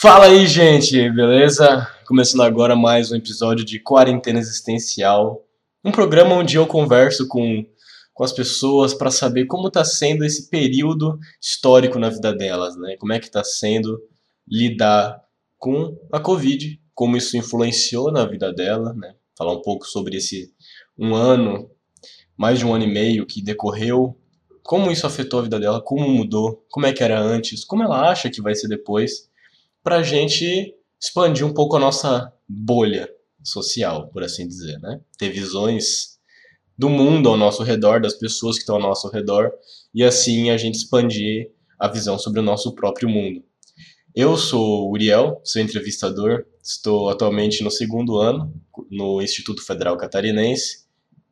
Fala aí, gente, beleza? Começando agora mais um episódio de Quarentena Existencial, um programa onde eu converso com, com as pessoas para saber como está sendo esse período histórico na vida delas, né? Como é que está sendo lidar com a Covid, como isso influenciou na vida dela, né? Falar um pouco sobre esse um ano, mais de um ano e meio que decorreu, como isso afetou a vida dela, como mudou, como é que era antes, como ela acha que vai ser depois para a gente expandir um pouco a nossa bolha social, por assim dizer, né? Ter visões do mundo ao nosso redor, das pessoas que estão ao nosso redor, e assim a gente expandir a visão sobre o nosso próprio mundo. Eu sou Uriel, sou entrevistador, estou atualmente no segundo ano no Instituto Federal Catarinense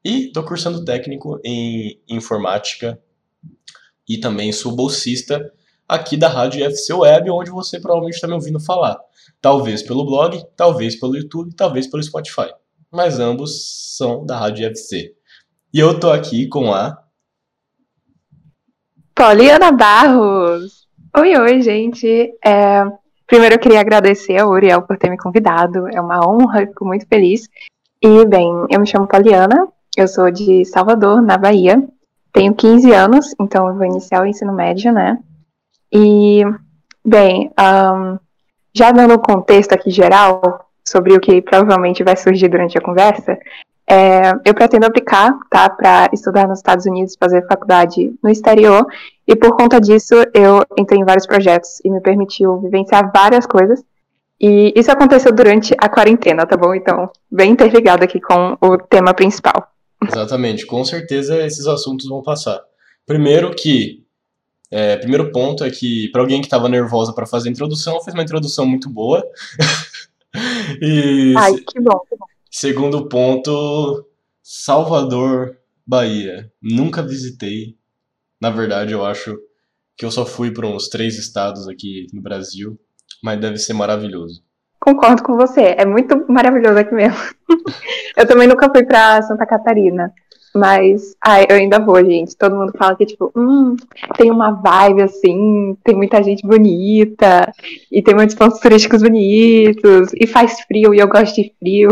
e estou cursando técnico em informática e também sou bolsista aqui da Rádio FC Web, onde você provavelmente está me ouvindo falar. Talvez pelo blog, talvez pelo YouTube, talvez pelo Spotify. Mas ambos são da Rádio FC. E eu tô aqui com a. Poliana Barros! Oi, oi, gente! É... Primeiro eu queria agradecer ao Uriel por ter me convidado. É uma honra, fico muito feliz. E, bem, eu me chamo Poliana, eu sou de Salvador, na Bahia. Tenho 15 anos, então eu vou iniciar o ensino médio, né? E, bem, um, já dando um contexto aqui geral sobre o que provavelmente vai surgir durante a conversa, é, eu pretendo aplicar, tá, para estudar nos Estados Unidos, fazer faculdade no exterior, e por conta disso eu entrei em vários projetos e me permitiu vivenciar várias coisas. E isso aconteceu durante a quarentena, tá bom? Então, bem interligado aqui com o tema principal. Exatamente, com certeza esses assuntos vão passar. Primeiro que é, primeiro ponto é que, para alguém que estava nervosa para fazer a introdução, fez uma introdução muito boa. e, Ai, que bom, que bom. Segundo ponto, Salvador, Bahia. Nunca visitei. Na verdade, eu acho que eu só fui para uns três estados aqui no Brasil, mas deve ser maravilhoso. Concordo com você, é muito maravilhoso aqui mesmo. eu também nunca fui para Santa Catarina. Mas, ai, eu ainda vou, gente. Todo mundo fala que, tipo, hum, tem uma vibe assim, tem muita gente bonita, e tem muitos pontos turísticos bonitos, e faz frio, e eu gosto de frio.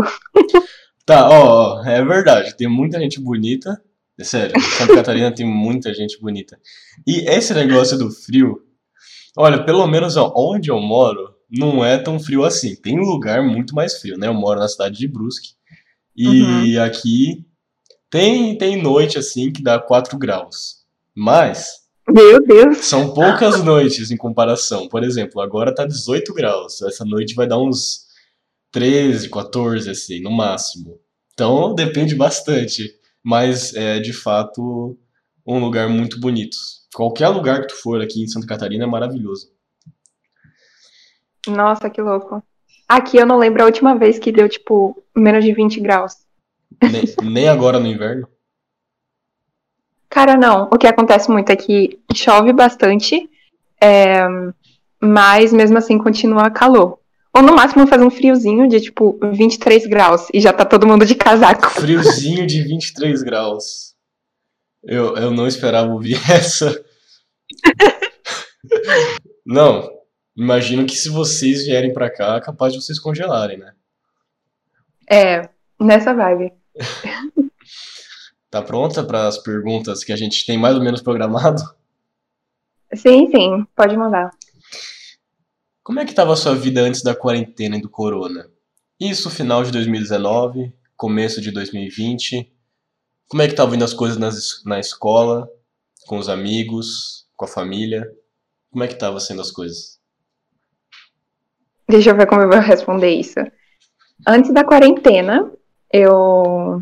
Tá, ó, é verdade, tem muita gente bonita. É sério, Santa Catarina tem muita gente bonita. E esse negócio do frio, olha, pelo menos ó, onde eu moro, não é tão frio assim. Tem lugar muito mais frio, né? Eu moro na cidade de Brusque. E uhum. aqui tem, tem noite assim que dá 4 graus. Mas. Meu Deus! São poucas noites em comparação. Por exemplo, agora tá 18 graus. Essa noite vai dar uns 13, 14, assim, no máximo. Então depende bastante. Mas é de fato um lugar muito bonito. Qualquer lugar que tu for aqui em Santa Catarina é maravilhoso. Nossa, que louco. Aqui eu não lembro a última vez que deu, tipo, menos de 20 graus. Nem, nem agora no inverno? Cara, não. O que acontece muito é que chove bastante, é, mas mesmo assim continua calor. Ou no máximo faz um friozinho de tipo 23 graus e já tá todo mundo de casaco. Friozinho de 23 graus. Eu, eu não esperava ouvir essa. não, imagino que se vocês vierem para cá, é capaz de vocês congelarem, né? É, nessa vibe. tá pronta para as perguntas que a gente tem mais ou menos programado? Sim, sim, pode mandar. Como é que estava a sua vida antes da quarentena e do corona? Isso final de 2019, começo de 2020. Como é que estavam indo as coisas nas, na escola, com os amigos, com a família? Como é que estavam sendo as coisas? Deixa eu ver como eu vou responder isso. Antes da quarentena, eu,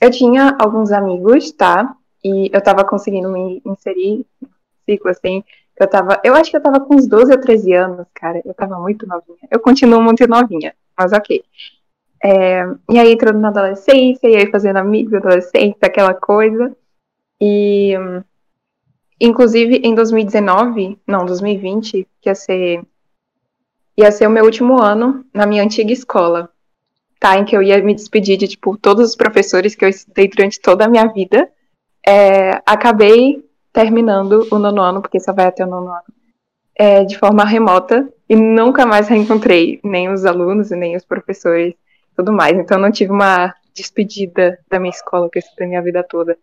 eu tinha alguns amigos, tá? E eu tava conseguindo me inserir no ciclo, assim. Eu tava, eu acho que eu tava com uns 12 ou 13 anos, cara. Eu tava muito novinha. Eu continuo muito novinha, mas ok. É, e aí entrando na adolescência, e aí fazendo amigos adolescentes, aquela coisa. E inclusive em 2019, não, 2020, que ia ser ia ser o meu último ano na minha antiga escola tá? Em que eu ia me despedir de, tipo, todos os professores que eu estudei durante toda a minha vida. É, acabei terminando o nono ano, porque só vai até o nono ano, é, de forma remota. e nunca mais reencontrei nem os alunos e nem os professores tudo mais. Então não tive uma despedida da minha escola que eu estudei minha vida toda.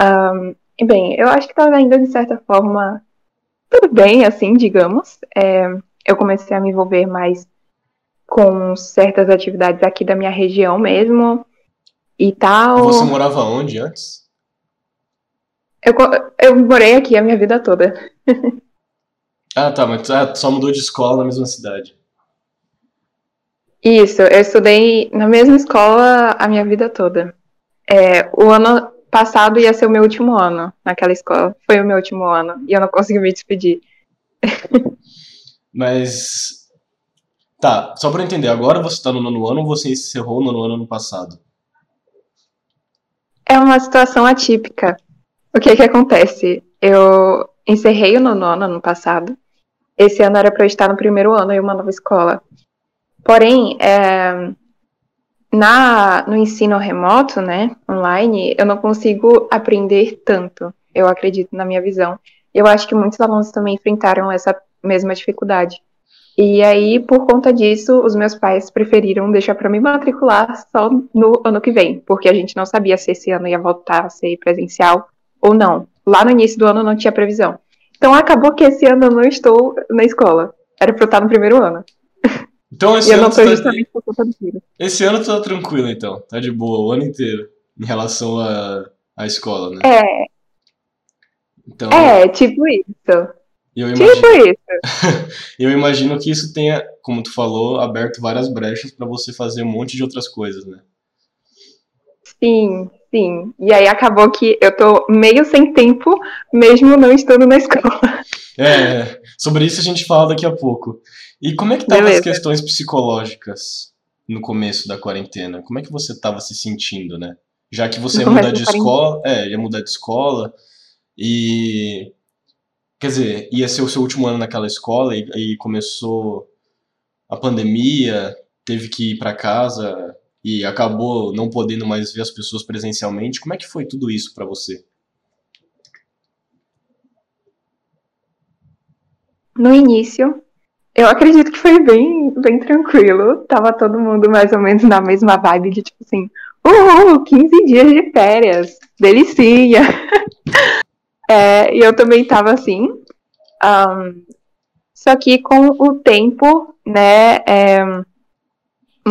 Um, e bem, eu acho que estava ainda de certa forma tudo bem, assim, digamos. É, eu comecei a me envolver mais com certas atividades aqui da minha região mesmo e tal. Você morava onde antes? Eu, eu morei aqui a minha vida toda. ah, tá, mas ah, só mudou de escola na mesma cidade. Isso, eu estudei na mesma escola a minha vida toda. É, o ano passado ia ser o meu último ano naquela escola. Foi o meu último ano e eu não consegui me despedir. Mas. Tá, só pra entender, agora você tá no nono ano ou você encerrou o nono ano no passado? É uma situação atípica. O que que acontece? Eu encerrei o nono ano no passado. Esse ano era para eu estar no primeiro ano em uma nova escola. Porém, é, na, no ensino remoto, né, online, eu não consigo aprender tanto, eu acredito, na minha visão. Eu acho que muitos alunos também enfrentaram essa mesma dificuldade. E aí, por conta disso, os meus pais preferiram deixar para me matricular só no ano que vem, porque a gente não sabia se esse ano ia voltar a ser presencial ou não. Lá no início do ano não tinha previsão. Então acabou que esse ano eu não estou na escola. Era para eu estar no primeiro ano. Então esse e ano. Eu não tô tá justamente por conta do vírus. Esse ano tu tá tranquilo, então. Tá de boa o ano inteiro. Em relação à, à escola, né? É. Então, é, tipo isso. Eu imagino, tipo isso. eu imagino que isso tenha, como tu falou, aberto várias brechas para você fazer um monte de outras coisas, né? Sim, sim. E aí acabou que eu tô meio sem tempo, mesmo não estando na escola. É, sobre isso a gente fala daqui a pouco. E como é que estavam as questões psicológicas no começo da quarentena? Como é que você estava se sentindo, né? Já que você ia mudar de escola, é, ia mudar de escola e quer dizer, ia ser o seu último ano naquela escola e, e começou a pandemia, teve que ir para casa e acabou não podendo mais ver as pessoas presencialmente. Como é que foi tudo isso para você? No início, eu acredito que foi bem, bem tranquilo. Tava todo mundo mais ou menos na mesma vibe de tipo assim, uhul, 15 dias de férias, delicinha. é, e eu também tava assim. Um, só que com o tempo, né, é,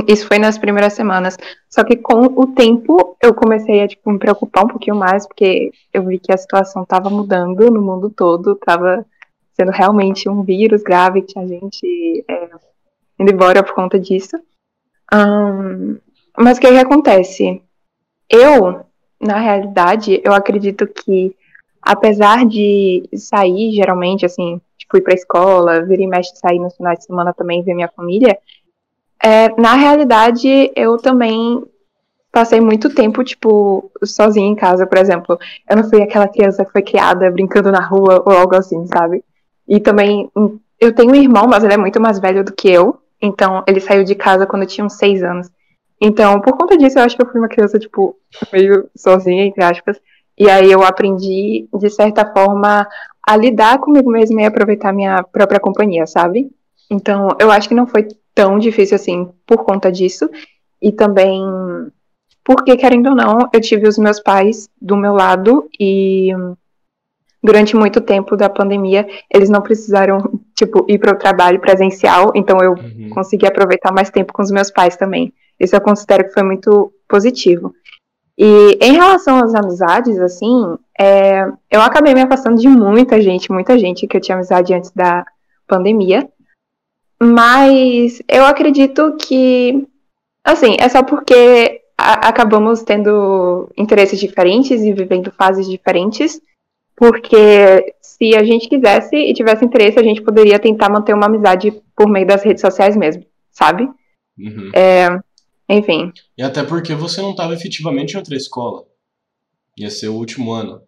isso foi nas primeiras semanas. Só que com o tempo eu comecei a tipo, me preocupar um pouquinho mais, porque eu vi que a situação estava mudando no mundo todo, tava sendo realmente um vírus grave que a gente é, indo embora por conta disso. Um, mas o que, que acontece? Eu, na realidade, eu acredito que, apesar de sair, geralmente, assim, tipo, ir pra escola, vir e mexe sair nos finais de semana também, ver minha família, é, na realidade, eu também passei muito tempo, tipo, sozinha em casa, por exemplo. Eu não fui aquela criança que foi criada brincando na rua ou algo assim, sabe? E também, eu tenho um irmão, mas ele é muito mais velho do que eu. Então, ele saiu de casa quando eu tinha uns seis anos. Então, por conta disso, eu acho que eu fui uma criança, tipo, meio sozinha, entre aspas. E aí eu aprendi, de certa forma, a lidar comigo mesma e aproveitar minha própria companhia, sabe? Então, eu acho que não foi tão difícil assim por conta disso. E também porque, querendo ou não, eu tive os meus pais do meu lado e durante muito tempo da pandemia, eles não precisaram, tipo, ir para o trabalho presencial, então eu uhum. consegui aproveitar mais tempo com os meus pais também. Isso eu considero que foi muito positivo. E em relação às amizades, assim, é, eu acabei me afastando de muita gente, muita gente que eu tinha amizade antes da pandemia. Mas eu acredito que, assim, é só porque a, acabamos tendo interesses diferentes e vivendo fases diferentes. Porque se a gente quisesse e tivesse interesse, a gente poderia tentar manter uma amizade por meio das redes sociais mesmo, sabe? Uhum. É, enfim. E até porque você não estava efetivamente em outra escola. Ia ser o último ano.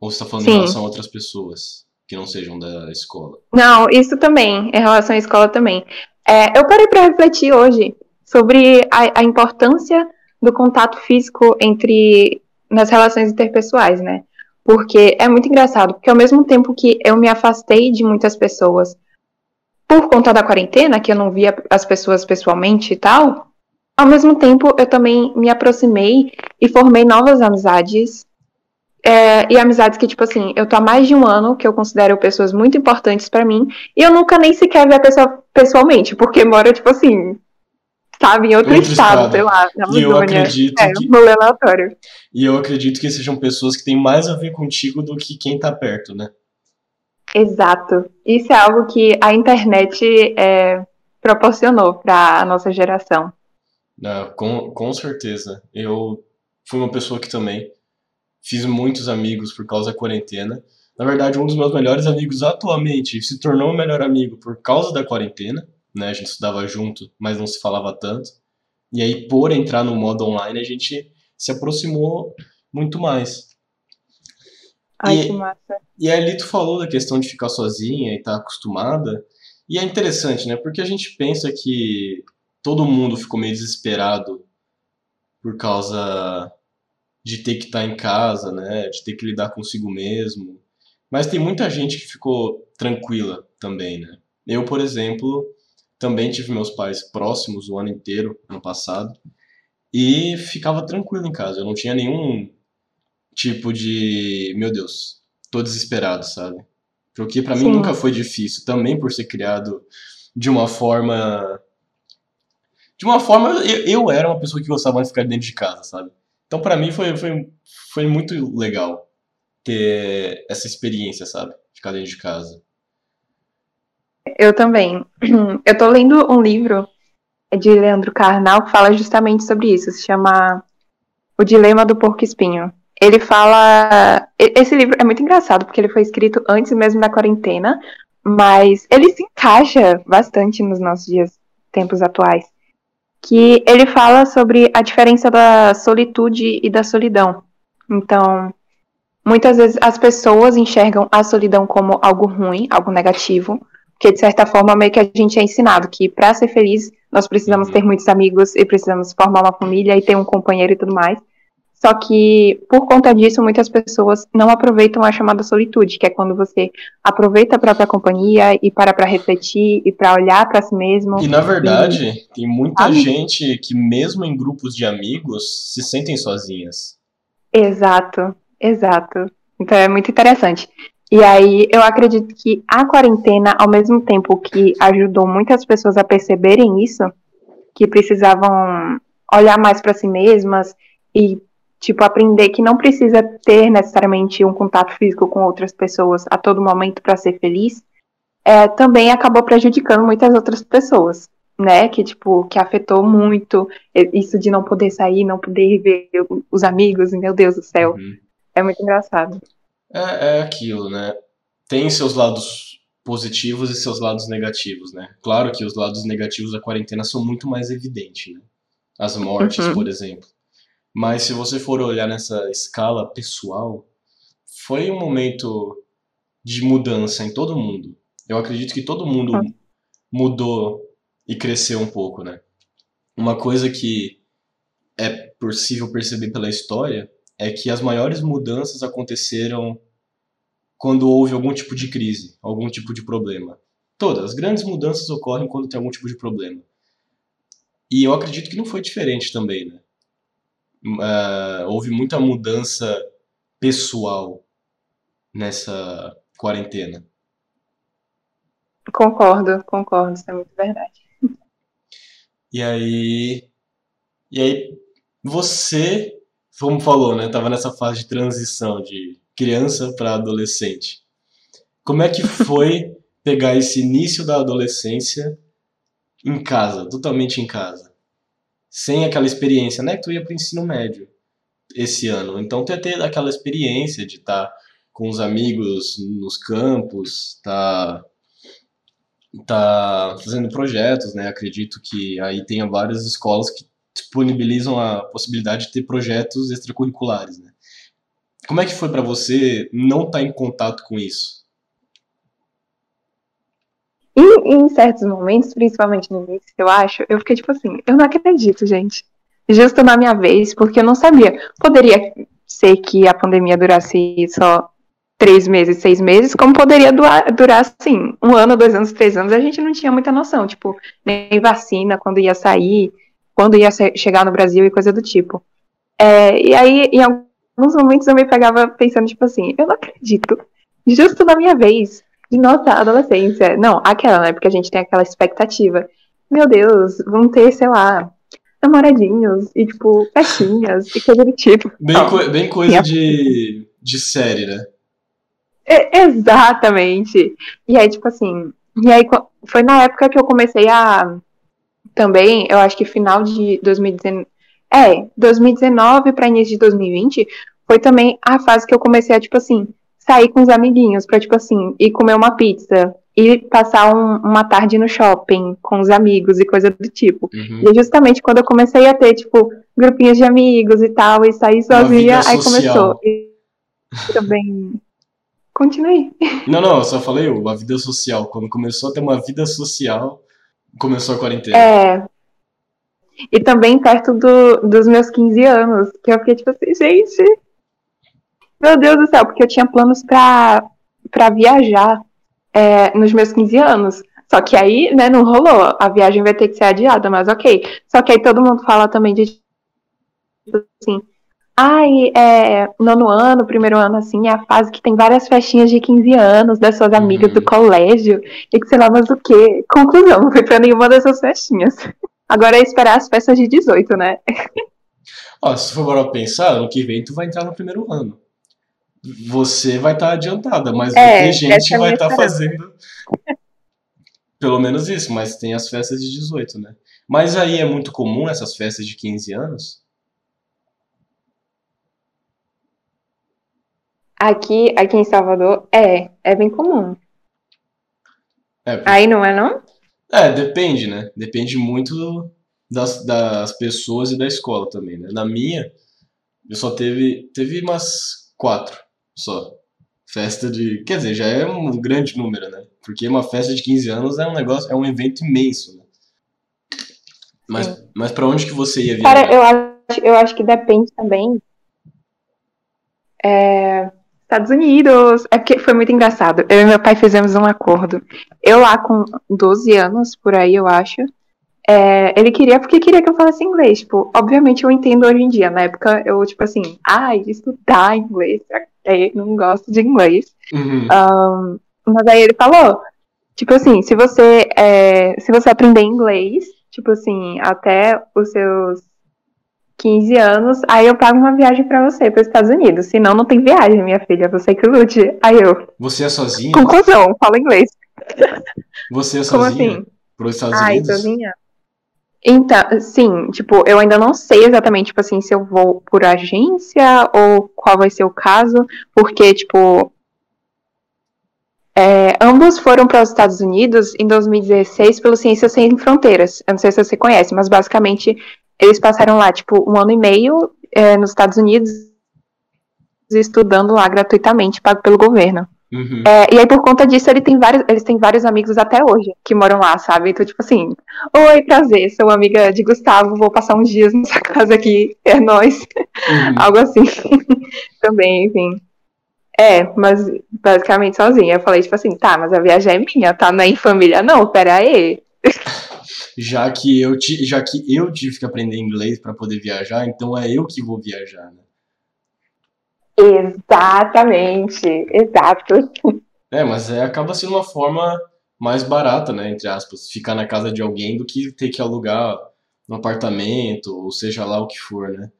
Ou você está falando Sim. em relação a outras pessoas que não sejam da escola? Não, isso também, em relação à escola também. É, eu parei para refletir hoje sobre a, a importância do contato físico entre nas relações interpessoais, né? Porque é muito engraçado, porque ao mesmo tempo que eu me afastei de muitas pessoas por conta da quarentena, que eu não via as pessoas pessoalmente e tal, ao mesmo tempo eu também me aproximei e formei novas amizades. É, e amizades que, tipo assim, eu tô há mais de um ano que eu considero pessoas muito importantes para mim, e eu nunca nem sequer vi a pessoa pessoalmente, porque mora, tipo assim, sabe, em outro, outro estado, estado, sei lá, na Amazônia. E eu acredito é, que... no aleatório. E eu acredito que sejam pessoas que têm mais a ver contigo do que quem tá perto, né? Exato. Isso é algo que a internet é, proporcionou para a nossa geração. Ah, com, com certeza. Eu fui uma pessoa que também fiz muitos amigos por causa da quarentena. Na verdade, um dos meus melhores amigos atualmente se tornou o melhor amigo por causa da quarentena. Né? A gente estudava junto, mas não se falava tanto. E aí, por entrar no modo online, a gente se aproximou muito mais. Ai, e, que massa. E ali tu falou da questão de ficar sozinha e estar tá acostumada. E é interessante, né? Porque a gente pensa que todo mundo ficou meio desesperado por causa de ter que estar tá em casa, né? De ter que lidar consigo mesmo. Mas tem muita gente que ficou tranquila também, né? Eu, por exemplo, também tive meus pais próximos o ano inteiro, ano passado, e ficava tranquilo em casa. Eu não tinha nenhum tipo de, meu Deus, tô desesperado, sabe? Porque para mim nunca foi difícil, também por ser criado de uma forma de uma forma eu, eu era uma pessoa que gostava de ficar dentro de casa, sabe? Então para mim foi, foi foi muito legal ter essa experiência, sabe? Ficar dentro de casa. Eu também. Eu tô lendo um livro de Leandro Carnal que fala justamente sobre isso. Se chama O Dilema do Porco Espinho ele fala. Esse livro é muito engraçado, porque ele foi escrito antes mesmo da quarentena, mas ele se encaixa bastante nos nossos dias, tempos atuais. Que ele fala sobre a diferença da solitude e da solidão. Então, muitas vezes as pessoas enxergam a solidão como algo ruim, algo negativo, porque de certa forma meio que a gente é ensinado que para ser feliz nós precisamos ter muitos amigos e precisamos formar uma família e ter um companheiro e tudo mais. Só que, por conta disso, muitas pessoas não aproveitam a chamada solitude, que é quando você aproveita a própria companhia e para para refletir e para olhar para si mesmo. E, na verdade, e... tem muita gente que, mesmo em grupos de amigos, se sentem sozinhas. Exato, exato. Então é muito interessante. E aí, eu acredito que a quarentena, ao mesmo tempo que ajudou muitas pessoas a perceberem isso, que precisavam olhar mais para si mesmas e Tipo, aprender que não precisa ter necessariamente um contato físico com outras pessoas a todo momento para ser feliz, é, também acabou prejudicando muitas outras pessoas, né? Que, tipo, que afetou muito isso de não poder sair, não poder ver os amigos, meu Deus do céu. Uhum. É muito engraçado. É, é aquilo, né? Tem seus lados positivos e seus lados negativos, né? Claro que os lados negativos da quarentena são muito mais evidentes, né? As mortes, uhum. por exemplo. Mas se você for olhar nessa escala pessoal, foi um momento de mudança em todo mundo. Eu acredito que todo mundo ah. mudou e cresceu um pouco, né? Uma coisa que é possível perceber pela história é que as maiores mudanças aconteceram quando houve algum tipo de crise, algum tipo de problema. Todas as grandes mudanças ocorrem quando tem algum tipo de problema. E eu acredito que não foi diferente também, né? Uh, houve muita mudança pessoal nessa quarentena. Concordo, concordo, isso é muito verdade. E aí, e aí você, como falou, né, tava nessa fase de transição de criança para adolescente. Como é que foi pegar esse início da adolescência em casa, totalmente em casa? Sem aquela experiência, né? Que tu ia para o ensino médio esse ano. Então tu ia ter aquela experiência de estar tá com os amigos nos campos, tá tá fazendo projetos, né? Acredito que aí tenha várias escolas que disponibilizam a possibilidade de ter projetos extracurriculares, né? Como é que foi para você não estar tá em contato com isso? E em certos momentos, principalmente no início, eu acho, eu fiquei tipo assim, eu não acredito, gente. Justo na minha vez, porque eu não sabia. Poderia ser que a pandemia durasse só três meses, seis meses, como poderia durar, assim, um ano, dois anos, três anos, a gente não tinha muita noção, tipo, nem vacina, quando ia sair, quando ia chegar no Brasil e coisa do tipo. É, e aí, em alguns momentos eu me pegava pensando, tipo assim, eu não acredito, justo na minha vez, de nossa adolescência, não, aquela, né, porque a gente tem aquela expectativa, meu Deus, vão ter, sei lá, namoradinhos e, tipo, festinhas e coisa do tipo. Bem, co bem coisa de, de série, né? É, exatamente. E aí, tipo assim, e aí foi na época que eu comecei a também, eu acho que final de 2019, é, 2019 para início de 2020, foi também a fase que eu comecei a tipo assim, sair com os amiguinhos para tipo assim, ir comer uma pizza, e passar um, uma tarde no shopping com os amigos e coisa do tipo. Uhum. E justamente quando eu comecei a ter, tipo, grupinhos de amigos e tal, e sair sozinha, aí começou. E também Continue. Não, não, eu só falei a vida social. Quando começou a ter uma vida social, começou a quarentena. É. E também perto do, dos meus 15 anos, que eu fiquei tipo assim, gente. Meu Deus do céu, porque eu tinha planos pra, pra viajar é, nos meus 15 anos. Só que aí, né, não rolou. A viagem vai ter que ser adiada, mas ok. Só que aí todo mundo fala também de assim, Ai, é, nono ano, primeiro ano, assim, é a fase que tem várias festinhas de 15 anos das suas amigas uhum. do colégio, e que sei lá mais o quê. Conclusão, não fui pra nenhuma dessas festinhas. Agora é esperar as festas de 18, né? Ó, se for para pensar, ano que vem tu vai entrar no primeiro ano. Você vai estar tá adiantada, mas é, gente que vai estar tá fazendo pelo menos isso, mas tem as festas de 18, né? Mas aí é muito comum essas festas de 15 anos? Aqui, aqui em Salvador, é, é bem comum. É, Aí não é, não? É, depende, né? Depende muito das, das pessoas e da escola também, né? Na minha, eu só teve, teve umas quatro só. Festa de. Quer dizer, já é um grande número, né? Porque uma festa de 15 anos é um negócio, é um evento imenso, né? Mas, mas pra onde que você ia viajar? Cara, eu acho, eu acho que depende também. É, Estados Unidos. É porque foi muito engraçado. Eu e meu pai fizemos um acordo. Eu lá com 12 anos, por aí, eu acho. É, ele queria porque queria que eu falasse inglês. Tipo, obviamente eu entendo hoje em dia. Na época eu, tipo assim, ai, ah, estudar inglês. Eu não gosto de inglês. Uhum. Um, mas aí ele falou, tipo assim, se você, é, se você aprender inglês, tipo assim, até os seus 15 anos, aí eu pago uma viagem para você, para os Estados Unidos. Senão, não tem viagem, minha filha. Você que lute. Aí eu. Você é sozinha? Conclusão, fala inglês. Você é sozinha? Como assim? Para os Estados Ai, Unidos? sozinha? Então, sim, tipo, eu ainda não sei exatamente, tipo assim, se eu vou por agência ou qual vai ser o caso, porque, tipo, é, ambos foram para os Estados Unidos em 2016 pelo Ciências Sem Fronteiras. Eu não sei se você conhece, mas basicamente eles passaram lá, tipo, um ano e meio é, nos Estados Unidos estudando lá gratuitamente, pago pelo governo. Uhum. É, e aí, por conta disso, ele tem vários, eles têm vários amigos até hoje que moram lá, sabe? Então, tipo assim, oi, prazer, sou amiga de Gustavo, vou passar uns dias nessa casa aqui, é nós. Uhum. Algo assim. Também, enfim. É, mas basicamente sozinha. Eu falei, tipo assim, tá, mas a viagem é minha, tá? Não é em família, não, pera aí já que eu já que eu tive que aprender inglês para poder viajar, então é eu que vou viajar, né? Exatamente, exato. É, mas é, acaba sendo uma forma mais barata, né, entre aspas, ficar na casa de alguém do que ter que alugar um apartamento, ou seja lá o que for, né?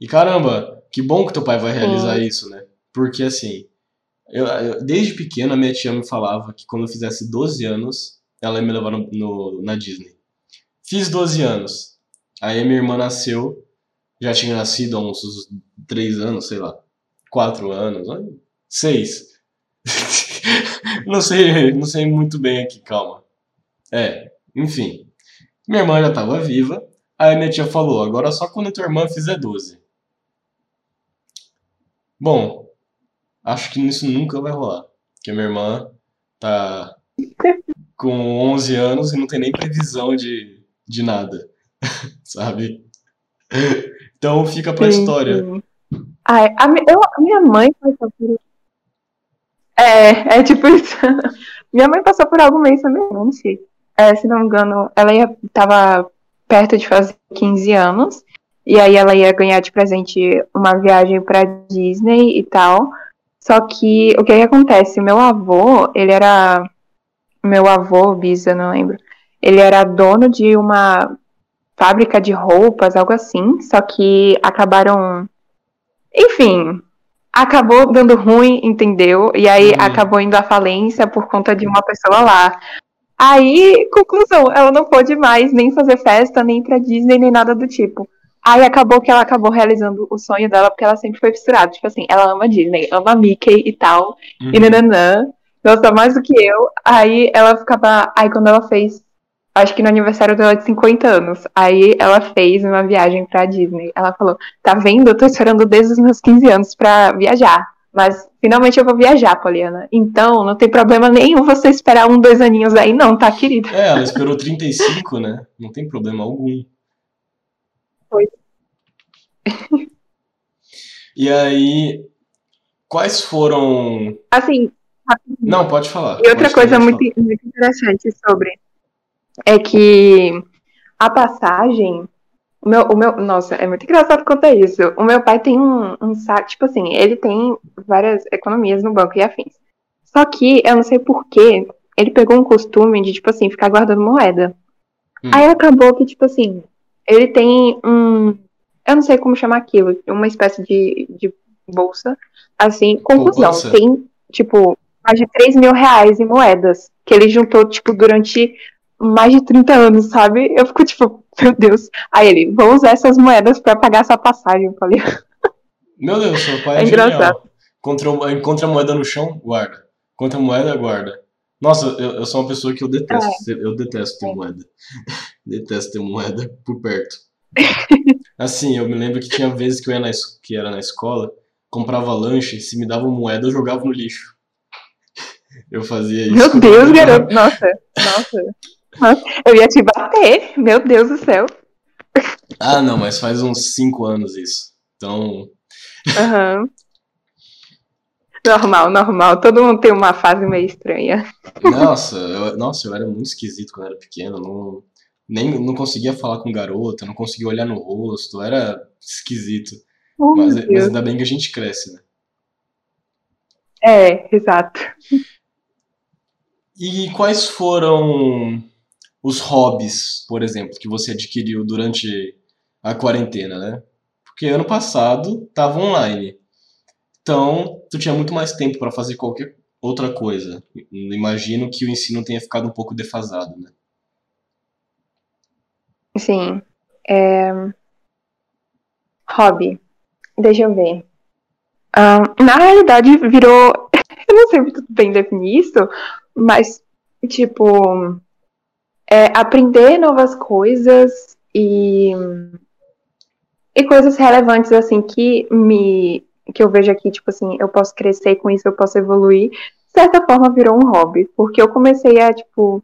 E caramba, que bom que teu pai vai realizar Sim. isso, né? Porque assim, eu, eu, desde pequeno a minha tia me falava que quando eu fizesse 12 anos, ela ia me levar no, no, na Disney. Fiz 12 anos. Aí a minha irmã nasceu, já tinha nascido há uns 3 anos, sei lá. 4 anos, 6. não sei, não sei muito bem aqui, calma. É, enfim. Minha irmã já estava viva. Aí minha tia falou: agora só quando a tua irmã fizer 12. Bom, acho que isso nunca vai rolar. Porque minha irmã tá com 11 anos e não tem nem previsão de, de nada, sabe? Então fica pra sim, história. Ai, a, eu, a minha mãe passou por É, é tipo isso. Minha mãe passou por algo meio sei. É, se não me engano, ela ia, tava perto de fazer 15 anos. E aí ela ia ganhar de presente uma viagem pra Disney e tal. Só que o que, que acontece? Meu avô, ele era. Meu avô, Bisa, não lembro. Ele era dono de uma fábrica de roupas, algo assim. Só que acabaram. Enfim, acabou dando ruim, entendeu? E aí acabou indo à falência por conta de uma pessoa lá. Aí, conclusão, ela não pôde mais nem fazer festa, nem ir pra Disney, nem nada do tipo. Aí acabou que ela acabou realizando o sonho dela, porque ela sempre foi fissurada. Tipo assim, ela ama Disney, ama Mickey e tal. Uhum. E nananã. Gosta mais do que eu. Aí ela ficava. Aí quando ela fez. Acho que no aniversário dela de 50 anos. Aí ela fez uma viagem pra Disney. Ela falou: Tá vendo? Eu tô esperando desde os meus 15 anos pra viajar. Mas finalmente eu vou viajar, Poliana. Então, não tem problema nenhum você esperar um, dois aninhos aí, não, tá, querida? É, ela esperou 35, né? Não tem problema algum. Foi. e aí, quais foram. Assim. Não, pode falar. E outra coisa muito, muito interessante sobre é que a passagem. O meu, o meu, nossa, é muito engraçado contar isso. O meu pai tem um, um saco, tipo assim, ele tem várias economias no banco e afins. Só que eu não sei porquê, ele pegou um costume de, tipo assim, ficar guardando moeda. Hum. Aí acabou que, tipo assim, ele tem um, eu não sei como chamar aquilo, uma espécie de, de bolsa, assim, conclusão, bolsa. tem, tipo, mais de 3 mil reais em moedas, que ele juntou, tipo, durante mais de 30 anos, sabe? Eu fico, tipo, meu Deus. Aí ele, vou usar essas moedas para pagar essa passagem, eu falei. Meu Deus, seu pai é, é engraçado. Encontra, encontra a moeda no chão, guarda. Encontra a moeda, guarda. Nossa, eu, eu sou uma pessoa que eu detesto. É. Eu detesto ter moeda. detesto ter moeda por perto. Assim, eu me lembro que tinha vezes que eu ia na, que era na escola, comprava lanche, se me dava moeda, eu jogava no lixo. Eu fazia isso. Meu Deus, garoto. Nossa, nossa. Eu ia te bater. Meu Deus do céu. Ah, não, mas faz uns 5 anos isso. Então. Uhum. Normal, normal. Todo mundo tem uma fase meio estranha. Nossa, eu, nossa, eu era muito esquisito quando era pequeno. Não, nem não conseguia falar com garota, não conseguia olhar no rosto, era esquisito. Oh, mas, mas, ainda bem que a gente cresce, né? É, exato. E quais foram os hobbies, por exemplo, que você adquiriu durante a quarentena, né? Porque ano passado tava online. Então, tu tinha muito mais tempo para fazer qualquer outra coisa. Imagino que o ensino tenha ficado um pouco defasado, né? Sim. É... Hobby. Deixa eu ver. Um, na realidade, virou. Eu não sei muito bem definir isso, mas, tipo. É aprender novas coisas e. E coisas relevantes, assim, que me. Que eu vejo aqui, tipo assim, eu posso crescer com isso, eu posso evoluir. De certa forma, virou um hobby. Porque eu comecei a, tipo,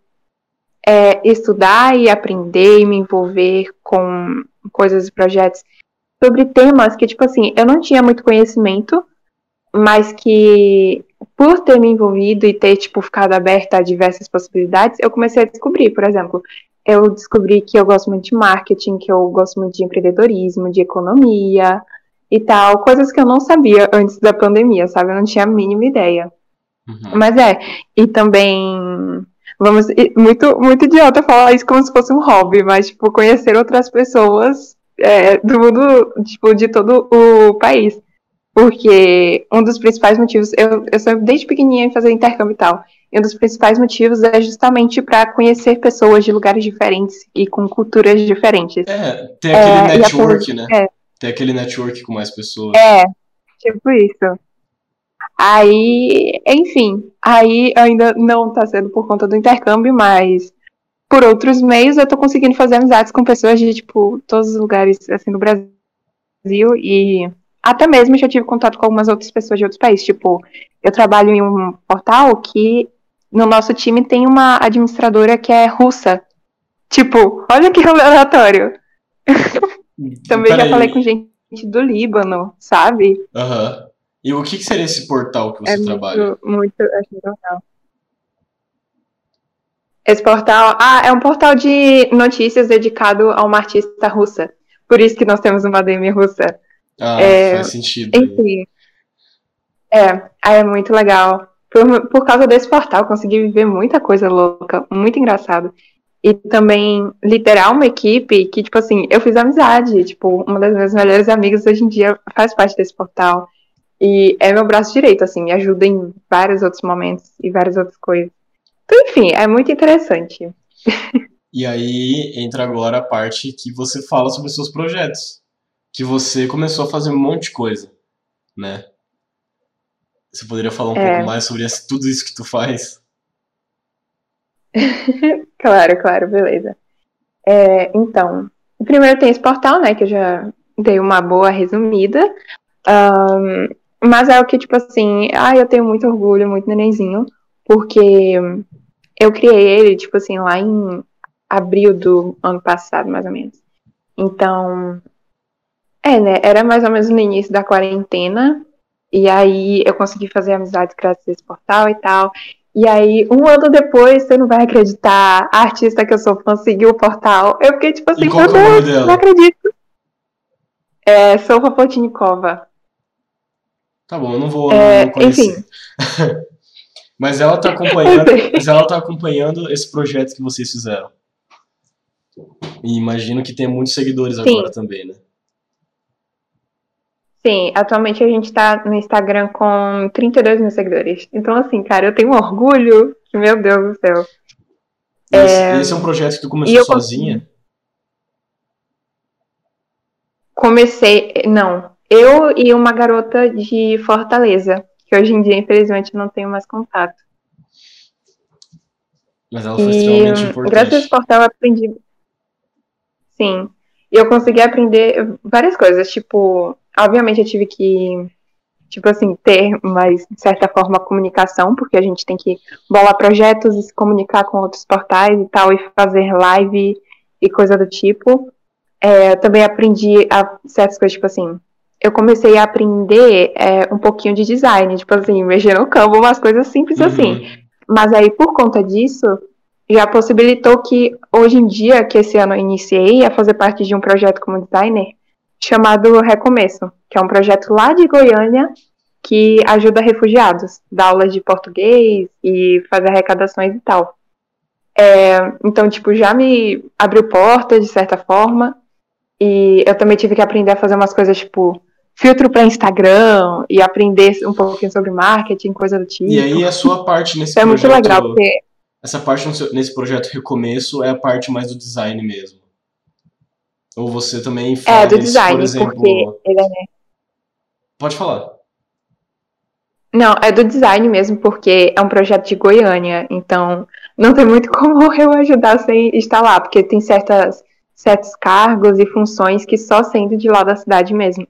é, estudar e aprender e me envolver com coisas e projetos sobre temas que, tipo assim, eu não tinha muito conhecimento, mas que por ter me envolvido e ter, tipo, ficado aberta a diversas possibilidades, eu comecei a descobrir, por exemplo, eu descobri que eu gosto muito de marketing, que eu gosto muito de empreendedorismo, de economia e tal, coisas que eu não sabia antes da pandemia, sabe? Eu não tinha a mínima ideia. Uhum. Mas é, e também Vamos, muito, muito idiota falar isso como se fosse um hobby, mas, tipo, conhecer outras pessoas é, do mundo, tipo, de todo o país. Porque um dos principais motivos, eu, eu sou desde pequenininha em fazer intercâmbio e tal, e um dos principais motivos é justamente para conhecer pessoas de lugares diferentes e com culturas diferentes. É, tem aquele é, network, né? É. Tem aquele network com mais pessoas. É, tipo isso. Aí, enfim, aí ainda não tá sendo por conta do intercâmbio, mas por outros meios eu tô conseguindo fazer amizades com pessoas de, tipo, todos os lugares, assim, do Brasil e até mesmo já tive contato com algumas outras pessoas de outros países. Tipo, eu trabalho em um portal que no nosso time tem uma administradora que é russa. Tipo, olha que aleatório. Também já falei com gente do Líbano, sabe? Aham. Uhum. E o que, que seria esse portal que você é trabalha? Muito, muito, acho legal. Esse portal, ah, é um portal de notícias dedicado a uma artista russa. Por isso que nós temos uma DM russa. Ah, é, faz sentido. Enfim. É, é muito legal. Por, por causa desse portal, consegui viver muita coisa louca, muito engraçado. E também liderar uma equipe que, tipo assim, eu fiz amizade. Tipo, uma das minhas melhores amigas hoje em dia faz parte desse portal. E é meu braço direito, assim, me ajuda em vários outros momentos e várias outras coisas. Então, enfim, é muito interessante. E aí entra agora a parte que você fala sobre seus projetos. Que você começou a fazer um monte de coisa, né? Você poderia falar um é. pouco mais sobre tudo isso que tu faz? claro, claro, beleza. É, então, primeiro tem esse portal, né, que eu já dei uma boa resumida. Um, mas é o que, tipo assim, ah, eu tenho muito orgulho, muito nenenzinho, porque eu criei ele, tipo assim, lá em abril do ano passado, mais ou menos. Então, é, né, era mais ou menos no início da quarentena, e aí eu consegui fazer amizades graças a esse portal e tal. E aí, um ano depois, você não vai acreditar, a artista que eu sou fã seguiu o portal. Eu fiquei tipo assim, meu Deus, não acredito. É, Sofa Potnikova. Tá bom, eu não vou é, não Enfim. mas ela tá acompanhando, mas ela tá acompanhando esse projeto que vocês fizeram. E imagino que tem muitos seguidores Sim. agora também, né? Sim, atualmente a gente tá no Instagram com 32 mil seguidores. Então, assim, cara, eu tenho um orgulho que, meu Deus do céu. Esse é, esse é um projeto que tu começou sozinha? Comecei, não. Eu e uma garota de Fortaleza, que hoje em dia, infelizmente, não tenho mais contato. Mas ela foi e, extremamente importante. Graças a esse portal eu aprendi. Sim. E eu consegui aprender várias coisas, tipo, obviamente eu tive que, tipo assim, ter mais, de certa forma, comunicação, porque a gente tem que bolar projetos e se comunicar com outros portais e tal, e fazer live e coisa do tipo. É, também aprendi a, certas coisas, tipo assim, eu comecei a aprender é, um pouquinho de design, tipo assim, mexer no campo, umas coisas simples uhum. assim. Mas aí, por conta disso, já possibilitou que, hoje em dia, que esse ano eu iniciei a fazer parte de um projeto como designer, chamado Recomeço, que é um projeto lá de Goiânia que ajuda refugiados, dá aulas de português e faz arrecadações e tal. É, então, tipo, já me abriu portas, de certa forma, e eu também tive que aprender a fazer umas coisas, tipo, filtro para Instagram e aprender um pouquinho sobre marketing, coisa do tipo. E aí a sua parte nesse projeto... é muito legal, porque... Essa parte nesse projeto Recomeço é a parte mais do design mesmo. Ou você também faz, É, do design, por exemplo... porque ele é... Pode falar. Não, é do design mesmo, porque é um projeto de Goiânia, então não tem muito como eu ajudar sem estar lá, porque tem certas, certos cargos e funções que só sendo de lá da cidade mesmo,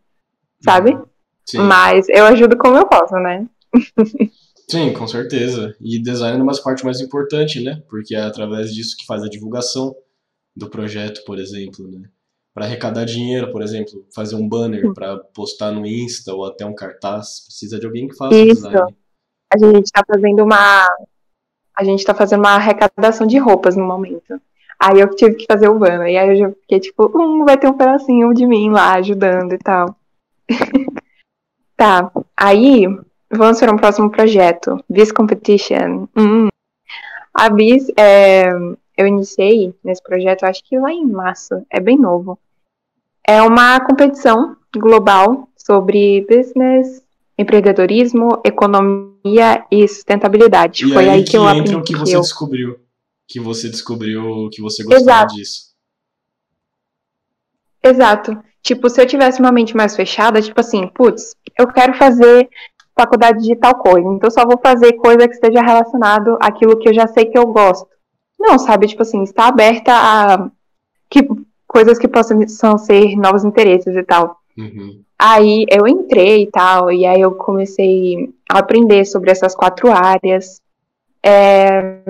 sabe? Sim. Mas eu ajudo como eu posso, né? Sim, com certeza. E design é uma parte mais importante, né? Porque é através disso que faz a divulgação do projeto, por exemplo, né? Para arrecadar dinheiro, por exemplo, fazer um banner para postar no Insta ou até um cartaz, precisa de alguém que faça Isso. design. A gente está fazendo uma a gente está fazendo uma arrecadação de roupas no momento. Aí eu tive que fazer o banner e aí eu já fiquei tipo, hum, vai ter um pedacinho de mim lá ajudando e tal. tá. Aí vamos para um próximo projeto, Bis Competition. Hum. A Bis é, eu iniciei nesse projeto, acho que lá em março, é bem novo. É uma competição global sobre business, empreendedorismo, economia e sustentabilidade. E Foi aí, aí que, que eu aprendi. o que você eu... descobriu. Que você descobriu que você gostava Exato. disso. Exato. Tipo, se eu tivesse uma mente mais fechada, tipo assim, putz, eu quero fazer faculdade de tal coisa, então só vou fazer coisa que esteja relacionado àquilo que eu já sei que eu gosto. Não, sabe? Tipo assim, está aberta a que, coisas que possam ser novos interesses e tal. Uhum. Aí eu entrei e tal, e aí eu comecei a aprender sobre essas quatro áreas. É,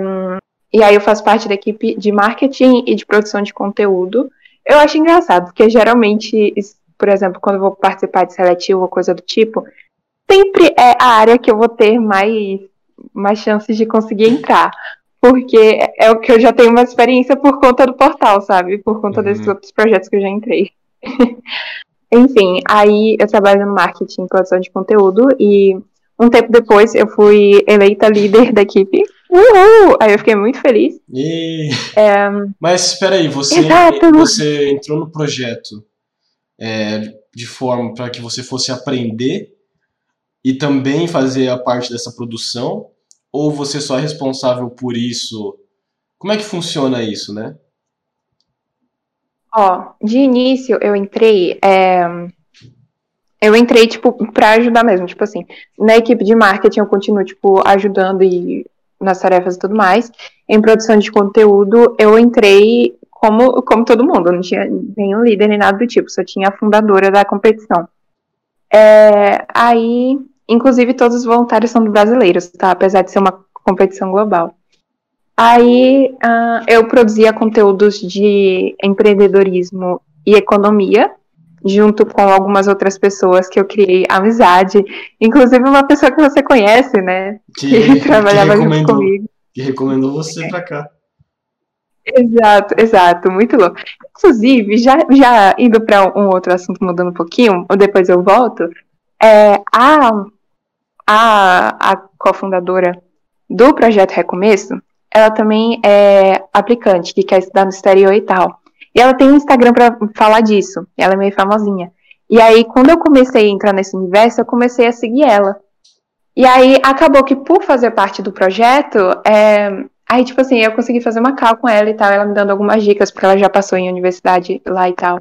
e aí eu faço parte da equipe de marketing e de produção de conteúdo. Eu acho engraçado, porque geralmente, por exemplo, quando eu vou participar de seletivo ou coisa do tipo, sempre é a área que eu vou ter mais, mais chances de conseguir entrar. Porque é o que eu já tenho uma experiência por conta do portal, sabe? Por conta uhum. desses outros projetos que eu já entrei. Enfim, aí eu trabalho no marketing, produção de conteúdo, e um tempo depois eu fui eleita líder da equipe. Uhul! Aí eu fiquei muito feliz. E... É... Mas espera aí, você, você entrou no projeto é, de forma para que você fosse aprender e também fazer a parte dessa produção? Ou você só é responsável por isso? Como é que funciona isso, né? Ó, de início eu entrei. É... Eu entrei, tipo, pra ajudar mesmo. Tipo assim, na equipe de marketing eu continuo, tipo, ajudando e nas tarefas e tudo mais. Em produção de conteúdo, eu entrei como, como todo mundo, não tinha nenhum líder nem nada do tipo, só tinha a fundadora da competição. É, aí, inclusive, todos os voluntários são brasileiros, tá? Apesar de ser uma competição global. Aí uh, eu produzia conteúdos de empreendedorismo e economia, junto com algumas outras pessoas que eu criei amizade, inclusive uma pessoa que você conhece, né? Que, que trabalhava que junto comigo. Que recomendou você é. pra cá. Exato, exato, muito louco. Inclusive, já, já indo para um outro assunto, mudando um pouquinho, ou depois eu volto, é, a, a, a cofundadora do projeto Recomeço, ela também é aplicante, que quer estudar no exterior e tal. E ela tem um Instagram para falar disso. Ela é meio famosinha. E aí, quando eu comecei a entrar nesse universo, eu comecei a seguir ela. E aí, acabou que por fazer parte do projeto, é... aí, tipo assim, eu consegui fazer uma cal com ela e tal, ela me dando algumas dicas, porque ela já passou em universidade lá e tal.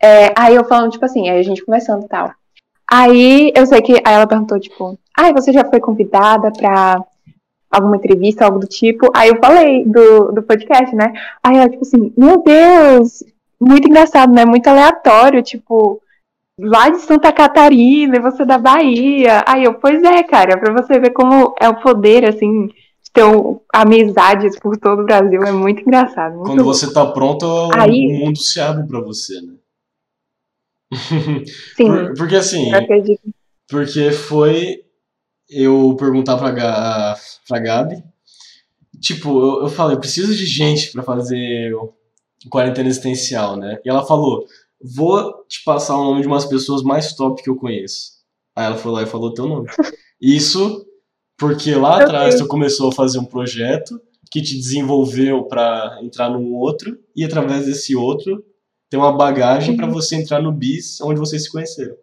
É... Aí eu falando, tipo assim, aí a gente conversando e tal. Aí eu sei que aí ela perguntou, tipo, ai, ah, você já foi convidada pra alguma entrevista, algo do tipo. Aí eu falei do, do podcast, né? Aí ela, tipo assim, meu Deus, muito engraçado, né? Muito aleatório, tipo, lá de Santa Catarina e você da Bahia. Aí eu, pois é, cara, pra você ver como é o poder, assim, de ter um, amizades por todo o Brasil. É muito engraçado. Muito Quando você tá pronto, Aí, o mundo se abre pra você, né? Sim. porque assim. Porque foi eu perguntar pra, pra Gabi. Tipo, eu, eu falei, eu preciso de gente para fazer o quarentena existencial, né? E ela falou, vou te passar o nome de umas pessoas mais top que eu conheço. Aí ela foi lá e falou teu nome. Isso porque lá atrás tu começou a fazer um projeto que te desenvolveu para entrar num outro e através desse outro ter uma bagagem para uhum. você entrar no bis onde vocês se conheceram.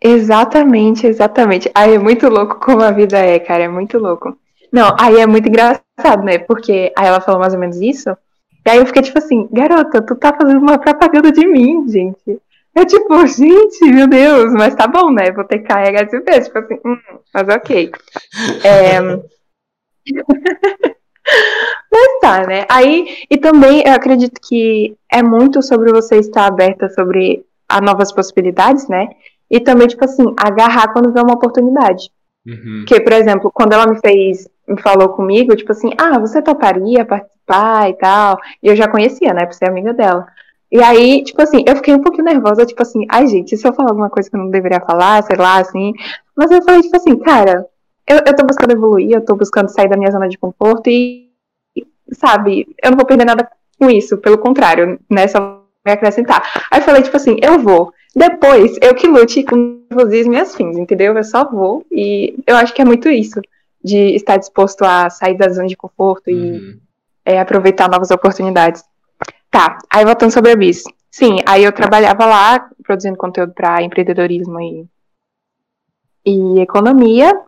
Exatamente, exatamente. Aí é muito louco como a vida é, cara, é muito louco. Não, aí é muito engraçado, né? Porque aí ela falou mais ou menos isso. E aí eu fiquei tipo assim, garota, tu tá fazendo uma propaganda de mim, gente. Eu tipo, gente, meu Deus, mas tá bom, né? Vou ter que carregar. Tipo assim, hum, mas ok. É... mas tá, né? Aí, e também eu acredito que é muito sobre você estar aberta sobre a novas possibilidades, né? E também, tipo assim, agarrar quando vê uma oportunidade. Uhum. Que, por exemplo, quando ela me fez, me falou comigo, tipo assim, ah, você toparia participar e tal. E eu já conhecia, né, por ser amiga dela. E aí, tipo assim, eu fiquei um pouquinho nervosa, tipo assim, ai, gente, se eu falar alguma coisa que eu não deveria falar, sei lá, assim. Mas eu falei, tipo assim, cara, eu, eu tô buscando evoluir, eu tô buscando sair da minha zona de conforto e, sabe, eu não vou perder nada com isso, pelo contrário, né, só me acrescentar. Aí eu falei, tipo assim, eu vou. Depois, eu que lute com os minhas fins, entendeu? Eu só vou. E eu acho que é muito isso, de estar disposto a sair da zona de conforto e uhum. é, aproveitar novas oportunidades. Tá, aí voltando sobre a Bis. Sim, aí eu trabalhava lá, produzindo conteúdo para empreendedorismo e, e economia.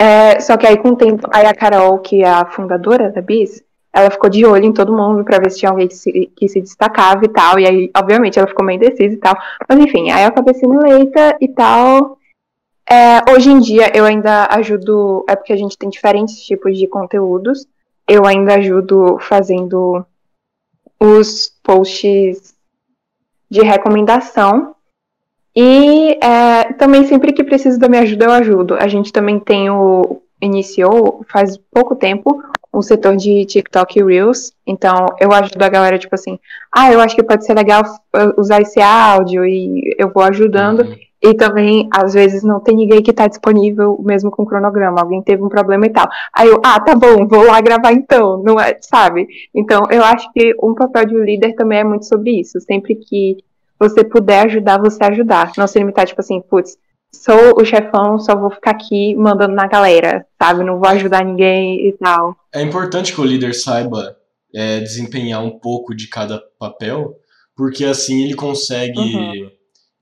É, só que aí com o tempo, aí a Carol, que é a fundadora da Bis, ela ficou de olho em todo mundo para ver se tinha alguém que se, que se, destacava e tal. E aí, obviamente, ela ficou meio indecisa e tal. Mas enfim, aí eu acabei sendo eleita e tal. É, hoje em dia eu ainda ajudo, é porque a gente tem diferentes tipos de conteúdos. Eu ainda ajudo fazendo os posts de recomendação. E é, também sempre que precisa da minha ajuda, eu ajudo. A gente também tem o. Iniciou faz pouco tempo um setor de TikTok Reels. Então, eu ajudo a galera, tipo assim, ah, eu acho que pode ser legal usar esse áudio e eu vou ajudando. Uhum. E também, às vezes, não tem ninguém que tá disponível mesmo com o cronograma. Alguém teve um problema e tal. Aí eu, ah, tá bom, vou lá gravar então. Não é, sabe? Então, eu acho que um papel de um líder também é muito sobre isso. Sempre que você puder ajudar, você ajudar. Não se limitar, tipo assim, putz, sou o chefão, só vou ficar aqui mandando na galera, sabe? Não vou ajudar ninguém e tal. É importante que o líder saiba é, desempenhar um pouco de cada papel, porque assim ele consegue uhum.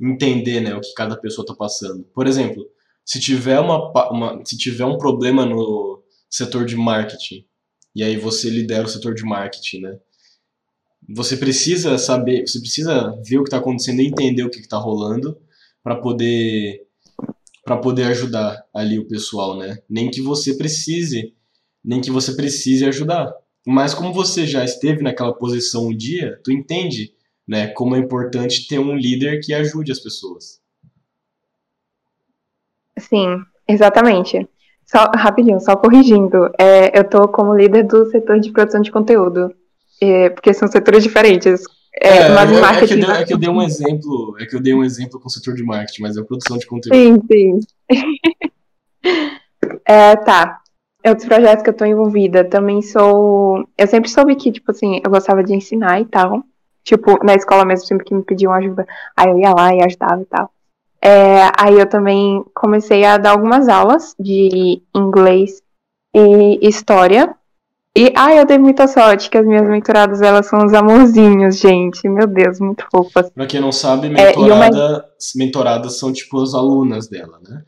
entender né, o que cada pessoa está passando. Por exemplo, se tiver, uma, uma, se tiver um problema no setor de marketing, e aí você lidera o setor de marketing, né? Você precisa saber, você precisa ver o que está acontecendo e entender o que está rolando para poder para poder ajudar ali o pessoal, né? Nem que você precise, nem que você precise ajudar. Mas como você já esteve naquela posição um dia, tu entende, né, como é importante ter um líder que ajude as pessoas. Sim, exatamente. Só rapidinho, só corrigindo, é, eu tô como líder do setor de produção de conteúdo, é, porque são setores diferentes. É, é, mas é, marketing, é, que deu, é que eu dei um exemplo, é que eu dei um exemplo com o setor de marketing, mas é produção de conteúdo. Sim, sim. é, tá. Outros projetos que eu tô envolvida, também sou. Eu sempre soube que, tipo assim, eu gostava de ensinar e tal. Tipo, na escola mesmo, sempre que me pediam ajuda, aí eu ia lá e ajudava e tal. É, aí eu também comecei a dar algumas aulas de inglês e história e, ai, eu dei muita sorte que as minhas mentoradas, elas são os amorzinhos, gente. Meu Deus, muito fofas. Pra quem não sabe, mentorada, é, mentoradas são tipo as alunas dela, né?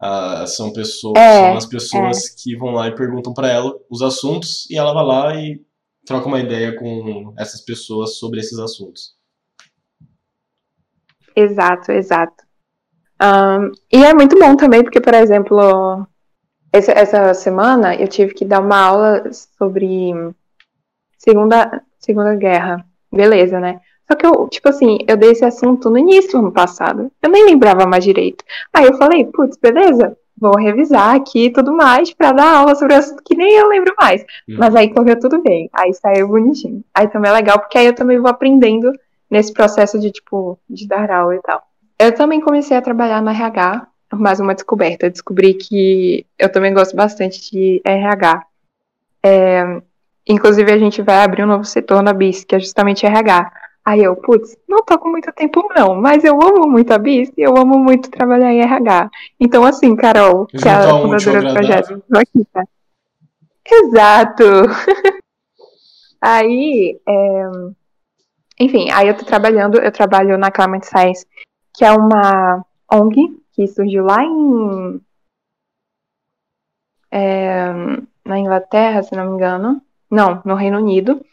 Ah, são pessoas, é, são as pessoas é. que vão lá e perguntam para ela os assuntos e ela vai lá e troca uma ideia com essas pessoas sobre esses assuntos. Exato, exato. Um, e é muito bom também, porque, por exemplo, essa, essa semana eu tive que dar uma aula sobre Segunda, segunda Guerra. Beleza, né? Só que eu, tipo assim, eu dei esse assunto no início do ano passado. Eu nem lembrava mais direito. Aí eu falei, putz, beleza, vou revisar aqui e tudo mais para dar aula sobre o assunto que nem eu lembro mais. Hum. Mas aí correu tudo bem. Aí saiu bonitinho. Aí também é legal, porque aí eu também vou aprendendo nesse processo de, tipo, de dar aula e tal. Eu também comecei a trabalhar na RH mais uma descoberta. Descobri que eu também gosto bastante de RH. É, inclusive, a gente vai abrir um novo setor na BIS, que é justamente RH. Aí eu, putz, não tô com muito tempo não, mas eu amo muito a BIS e eu amo muito trabalhar em RH. Então, assim, Carol, que é a fundadora do projeto, aqui, tá? Exato! aí, é... enfim, aí eu tô trabalhando, eu trabalho na Climate Science, que é uma ONG que surgiu lá em. É, na Inglaterra, se não me engano. Não, no Reino Unido.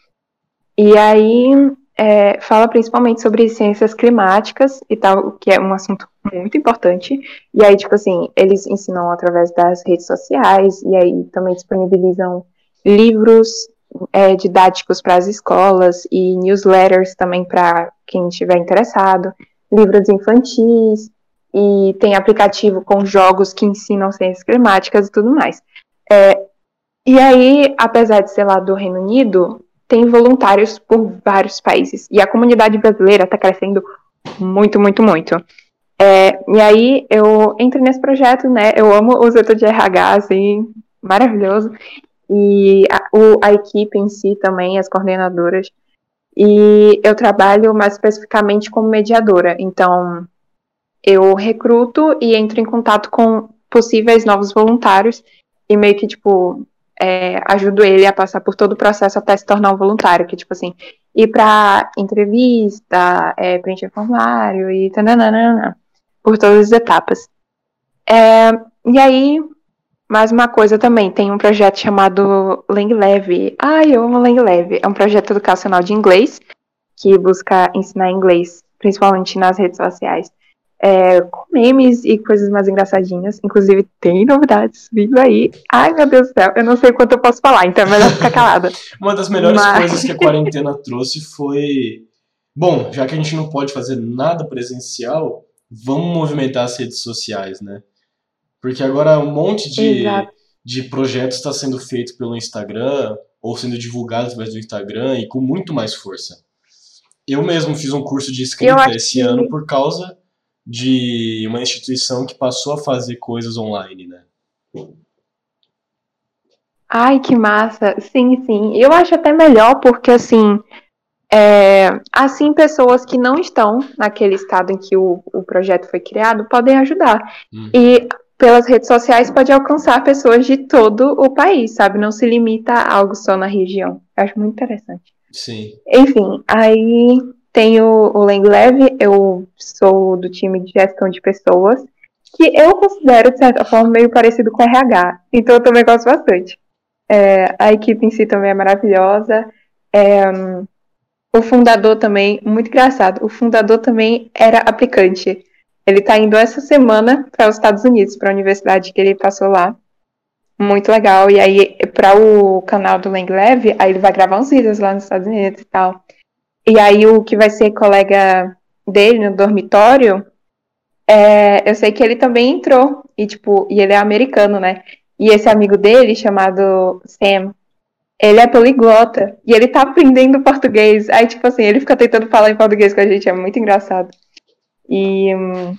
E aí é, fala principalmente sobre ciências climáticas e tal, que é um assunto muito importante. E aí, tipo assim, eles ensinam através das redes sociais, e aí também disponibilizam livros é, didáticos para as escolas e newsletters também para quem estiver interessado, livros infantis, e tem aplicativo com jogos que ensinam ciências climáticas e tudo mais. É, e aí, apesar de ser lá do Reino Unido, tem voluntários por vários países. E a comunidade brasileira está crescendo muito, muito, muito. É, e aí eu entro nesse projeto, né? Eu amo o setor de RH, assim, maravilhoso. E a, o, a equipe em si também, as coordenadoras. E eu trabalho mais especificamente como mediadora. Então, eu recruto e entro em contato com possíveis novos voluntários e meio que, tipo, é, ajudo ele a passar por todo o processo até se tornar um voluntário, que, tipo assim, ir pra entrevista, é, preencher formulário e tananana, por todas as etapas. É, e aí, mais uma coisa também, tem um projeto chamado Lang Leve. Ai, eu amo Lang Leve. É um projeto educacional de inglês, que busca ensinar inglês, principalmente nas redes sociais é, com memes e coisas mais engraçadinhas. Inclusive, tem novidades vindo aí. Ai, meu Deus do céu, eu não sei quanto eu posso falar, então é melhor ficar calada. Uma das melhores Mas... coisas que a quarentena trouxe foi. Bom, já que a gente não pode fazer nada presencial, vamos movimentar as redes sociais, né? Porque agora um monte de, de projetos está sendo feito pelo Instagram, ou sendo divulgado através do Instagram, e com muito mais força. Eu mesmo fiz um curso de escrita esse que... ano por causa de uma instituição que passou a fazer coisas online, né? Ai, que massa! Sim, sim. Eu acho até melhor porque, assim, é, assim pessoas que não estão naquele estado em que o, o projeto foi criado podem ajudar. Hum. E pelas redes sociais pode alcançar pessoas de todo o país, sabe? Não se limita a algo só na região. Eu acho muito interessante. Sim. Enfim, aí tenho o Lang Leve, eu sou do time de gestão de pessoas, que eu considero, de certa forma, meio parecido com RH. Então eu também gosto bastante. É, a equipe em si também é maravilhosa. É, o fundador também, muito engraçado, o fundador também era aplicante. Ele está indo essa semana para os Estados Unidos, para a universidade que ele passou lá. Muito legal. E aí, para o canal do Lang Leve, aí ele vai gravar uns vídeos lá nos Estados Unidos e tal. E aí, o que vai ser colega dele no dormitório, é, eu sei que ele também entrou. E, tipo, e ele é americano, né? E esse amigo dele, chamado Sam, ele é poliglota. E ele tá aprendendo português. Aí, tipo assim, ele fica tentando falar em português com a gente. É muito engraçado. E. Hum,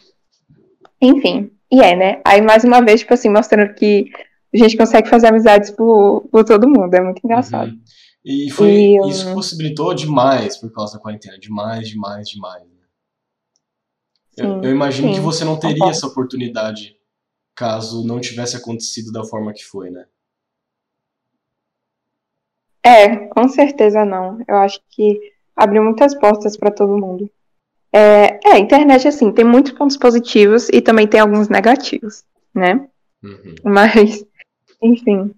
enfim. E é, né? Aí, mais uma vez, tipo assim, mostrando que a gente consegue fazer amizades por, por todo mundo. É muito engraçado. Uhum. E foi e, isso hum, possibilitou demais por causa da quarentena. Demais, demais, demais. Né? Sim, eu, eu, imagino sim, que você não teria essa oportunidade caso não tivesse acontecido da forma que foi, né? É, com certeza não. Eu acho que abriu muitas portas para todo mundo. É, é, a internet, assim, tem muitos pontos positivos e também tem alguns negativos, né? Uhum. Mas, enfim.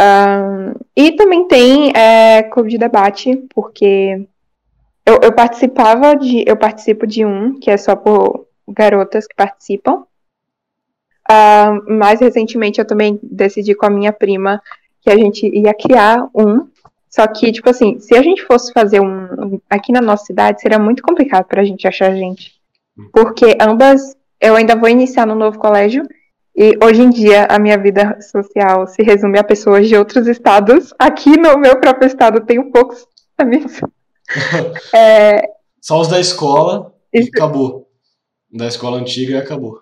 Um, e também tem é, clube de debate, porque eu, eu, participava de. Eu participo de um, que é só por garotas que participam. Mais recentemente eu também decidi com a minha prima que a gente ia criar um só que, tipo assim, se a gente fosse fazer um aqui na nossa cidade, seria muito complicado pra gente achar gente. Hum. Porque ambas, eu ainda vou iniciar no novo colégio, e hoje em dia a minha vida social se resume a pessoas de outros estados. Aqui no meu próprio estado tenho poucos amigos. é... Só os da escola e Isso... acabou. Da escola antiga e acabou.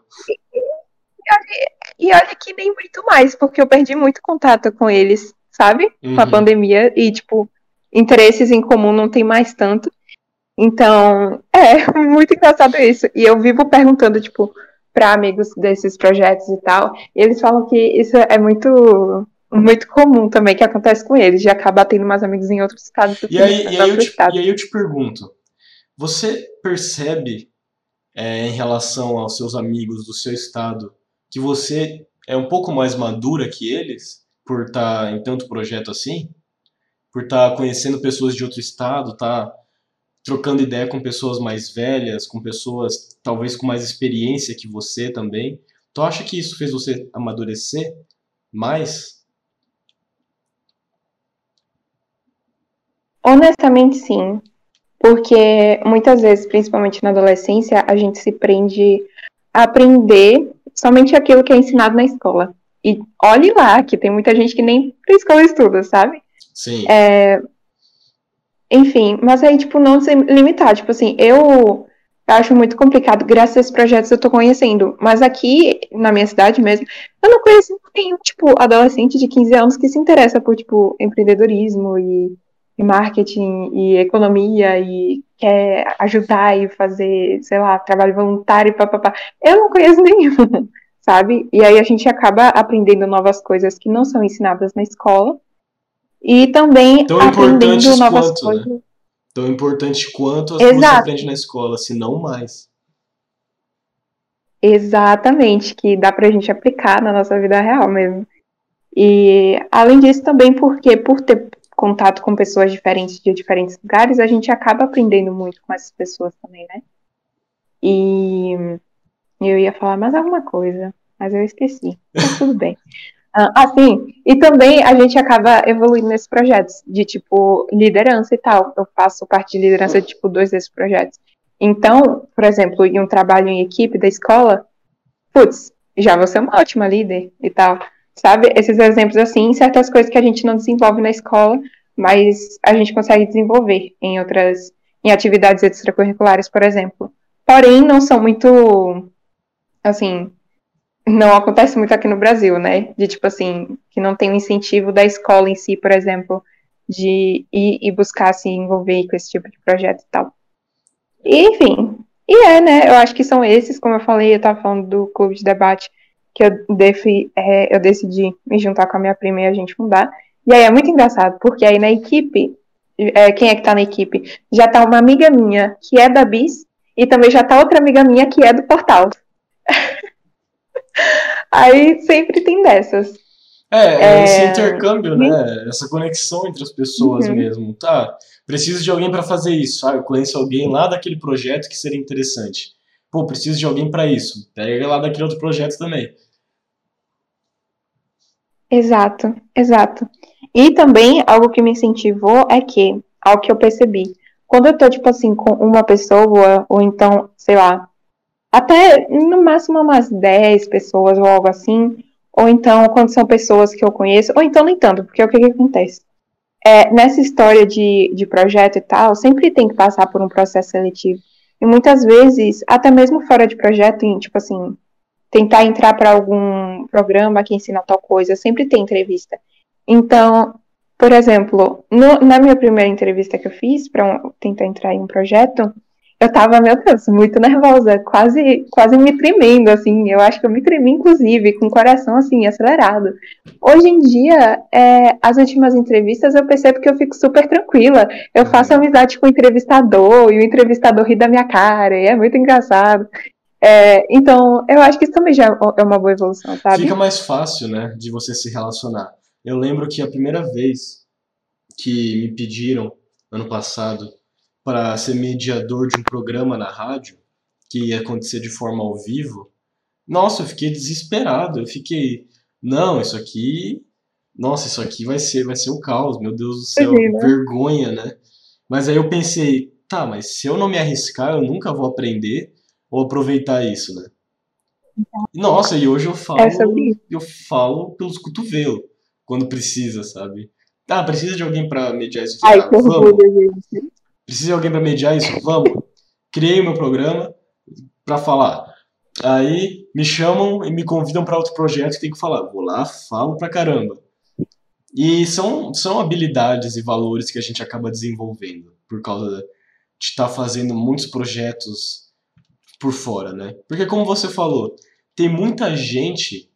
E, e olha que nem muito mais, porque eu perdi muito contato com eles sabe? Uhum. Com a uhum. pandemia e, tipo, interesses em comum não tem mais tanto. Então, é muito engraçado isso. E eu vivo perguntando, tipo, para amigos desses projetos e tal, e eles falam que isso é muito muito comum também que acontece com eles, de acabar tendo mais amigos em outros estados. E aí, e, aí te, e aí, eu te, pergunto, você percebe é, em relação aos seus amigos do seu estado que você é um pouco mais madura que eles? por estar tá em tanto projeto assim, por estar tá conhecendo pessoas de outro estado, tá trocando ideia com pessoas mais velhas, com pessoas talvez com mais experiência que você também. Tu acha que isso fez você amadurecer mais? Honestamente, sim. Porque muitas vezes, principalmente na adolescência, a gente se prende a aprender somente aquilo que é ensinado na escola. E olhe lá, que tem muita gente que nem pra escola estuda, sabe? Sim. É, enfim, mas aí, tipo, não se limitar. Tipo assim, eu acho muito complicado. Graças a esses projetos eu tô conhecendo. Mas aqui, na minha cidade mesmo, eu não conheço nenhum, tipo, adolescente de 15 anos que se interessa por, tipo, empreendedorismo e, e marketing e economia e quer ajudar e fazer, sei lá, trabalho voluntário e papapá. Eu não conheço nenhum sabe? E aí a gente acaba aprendendo novas coisas que não são ensinadas na escola. E também Tão aprendendo novas quanto, né? coisas. Né? Tão importante quanto as Exato. que você aprende na escola, se não mais. Exatamente, que dá pra gente aplicar na nossa vida real mesmo. E além disso, também porque por ter contato com pessoas diferentes de diferentes lugares, a gente acaba aprendendo muito com essas pessoas também, né? E eu ia falar mais alguma coisa, mas eu esqueci. Mas tudo bem. Assim, e também a gente acaba evoluindo nesses projetos, de tipo liderança e tal. Eu faço parte de liderança de tipo dois desses projetos. Então, por exemplo, em um trabalho em equipe da escola, putz, já vou ser uma ótima líder e tal. Sabe? Esses exemplos assim, certas coisas que a gente não desenvolve na escola, mas a gente consegue desenvolver em outras, em atividades extracurriculares, por exemplo porém não são muito, assim, não acontece muito aqui no Brasil, né? De tipo assim, que não tem o incentivo da escola em si, por exemplo, de ir e buscar se envolver com esse tipo de projeto e tal. E, enfim, e é, né? Eu acho que são esses, como eu falei, eu tava falando do clube de debate que eu, defi, é, eu decidi me juntar com a minha prima e a gente fundar. E aí é muito engraçado, porque aí na equipe, é, quem é que tá na equipe? Já tá uma amiga minha que é da BIS e também já tá outra amiga minha que é do portal. aí sempre tem dessas. É, é, esse intercâmbio, né? Essa conexão entre as pessoas uhum. mesmo. Tá, preciso de alguém para fazer isso. Ah, eu conheço alguém lá daquele projeto que seria interessante. Pô, preciso de alguém para isso. Pega lá daquele outro projeto também. Exato, exato. E também algo que me incentivou é que, ao que eu percebi, quando eu tô, tipo assim, com uma pessoa, ou então, sei lá, até no máximo umas 10 pessoas ou algo assim, ou então quando são pessoas que eu conheço, ou então nem tanto, porque é o que, que acontece? É, nessa história de, de projeto e tal, sempre tem que passar por um processo seletivo. E muitas vezes, até mesmo fora de projeto, em, tipo assim, tentar entrar para algum programa que ensina tal coisa, sempre tem entrevista. Então, por exemplo, no, na minha primeira entrevista que eu fiz para um, tentar entrar em um projeto, eu tava, meu Deus, muito nervosa, quase, quase me tremendo, assim. Eu acho que eu me tremi, inclusive, com o coração, assim, acelerado. Hoje em dia, é, as últimas entrevistas, eu percebo que eu fico super tranquila. Eu faço amizade com o entrevistador, e o entrevistador ri da minha cara, e é muito engraçado. É, então, eu acho que isso também já é uma boa evolução, sabe? Fica mais fácil, né, de você se relacionar. Eu lembro que a primeira vez que me pediram, ano passado, para ser mediador de um programa na rádio, que ia acontecer de forma ao vivo, nossa, eu fiquei desesperado. Eu fiquei, não, isso aqui, nossa, isso aqui vai ser, vai ser o caos, meu Deus do céu, né? vergonha, né? Mas aí eu pensei, tá, mas se eu não me arriscar, eu nunca vou aprender ou aproveitar isso, né? Nossa, e hoje eu falo, é eu falo pelos cotovelos quando precisa, sabe? Ah, precisa de alguém para mediar isso. Ai, ah, que orgulho, gente. Precisa de alguém para mediar isso? Vamos. Criei o meu programa para falar. Aí me chamam e me convidam para outro projeto que tem que falar. Vou lá, falo pra caramba. E são, são habilidades e valores que a gente acaba desenvolvendo por causa de estar tá fazendo muitos projetos por fora, né? Porque como você falou, tem muita gente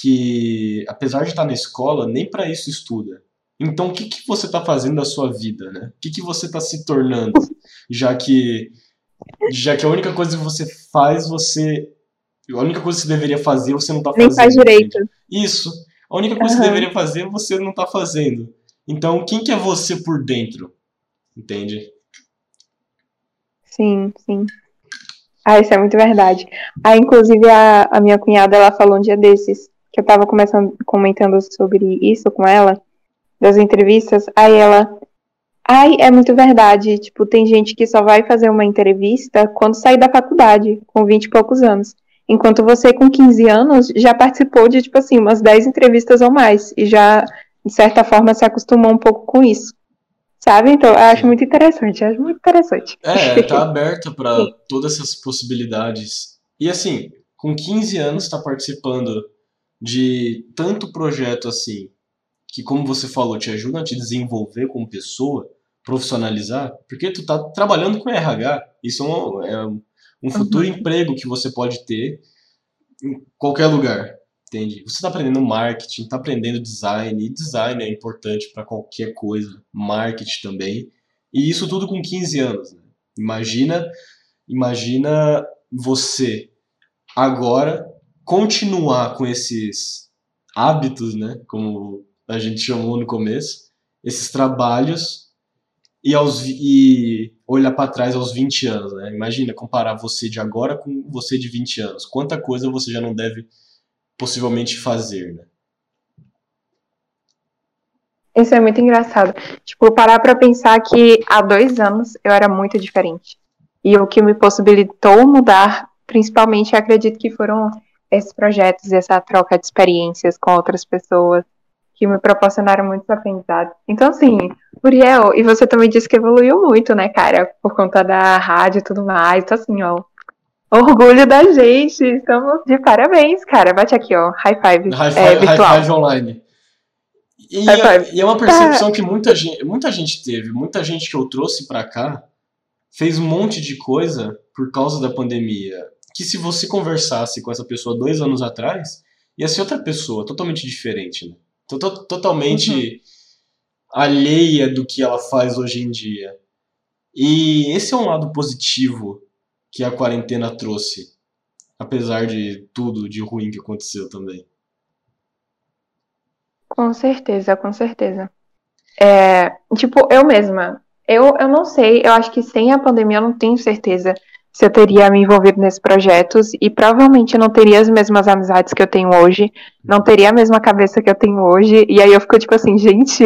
que, apesar de estar na escola, nem para isso estuda. Então, o que, que você está fazendo da sua vida, né? O que, que você está se tornando? Já que, já que a única coisa que você faz, você. A única coisa que você deveria fazer, você não está fazendo. Nem faz direito. Isso. A única coisa uhum. que você deveria fazer, você não está fazendo. Então, quem que é você por dentro? Entende? Sim, sim. Ah, isso é muito verdade. Ah, inclusive, a, a minha cunhada, ela falou um dia desses, que eu estava comentando sobre isso com ela, das entrevistas, aí ela. Ai, é muito verdade. Tipo, tem gente que só vai fazer uma entrevista quando sair da faculdade, com 20 e poucos anos. Enquanto você, com 15 anos, já participou de, tipo assim, umas 10 entrevistas ou mais. E já, de certa forma, se acostumou um pouco com isso. Sabe? Então, eu acho muito interessante. acho muito interessante. É, tá aberta para todas essas possibilidades. E assim, com 15 anos, tá participando de tanto projeto assim, que, como você falou, te ajuda a te desenvolver como pessoa, profissionalizar, porque tu tá trabalhando com RH. Isso é um, é um futuro uhum. emprego que você pode ter em qualquer lugar, entende? Você está aprendendo marketing, está aprendendo design, e design é importante para qualquer coisa, marketing também, e isso tudo com 15 anos. Né? Imagina, imagina você agora continuar com esses hábitos, né? Como a gente chamou no começo, esses trabalhos e, aos, e olhar para trás aos 20 anos, né? Imagina comparar você de agora com você de 20 anos. Quanta coisa você já não deve possivelmente fazer, né? Isso é muito engraçado. Tipo, parar para pensar que há dois anos eu era muito diferente. E o que me possibilitou mudar, principalmente, acredito que foram esses projetos, essa troca de experiências com outras pessoas, que me proporcionaram muitos aprendizados. Então, assim, Uriel, e você também disse que evoluiu muito, né, cara, por conta da rádio e tudo mais. Então, assim, ó, Orgulho da gente. Estamos de parabéns, cara. Bate aqui, ó. High five. High é, five, high five online. E, High é, five. e é uma percepção que muita gente, muita gente teve. Muita gente que eu trouxe pra cá fez um monte de coisa por causa da pandemia. Que se você conversasse com essa pessoa dois anos atrás, ia ser outra pessoa, totalmente diferente, né? To- to- Totalmente alheia do que ela faz hoje em dia. E esse é um lado positivo que a quarentena trouxe, apesar de tudo de ruim que aconteceu também. Com certeza, com certeza. É, tipo, eu mesma. Eu, eu não sei, eu acho que sem a pandemia eu não tenho certeza se eu teria me envolvido nesses projetos e provavelmente eu não teria as mesmas amizades que eu tenho hoje, não teria a mesma cabeça que eu tenho hoje, e aí eu fico tipo assim, gente,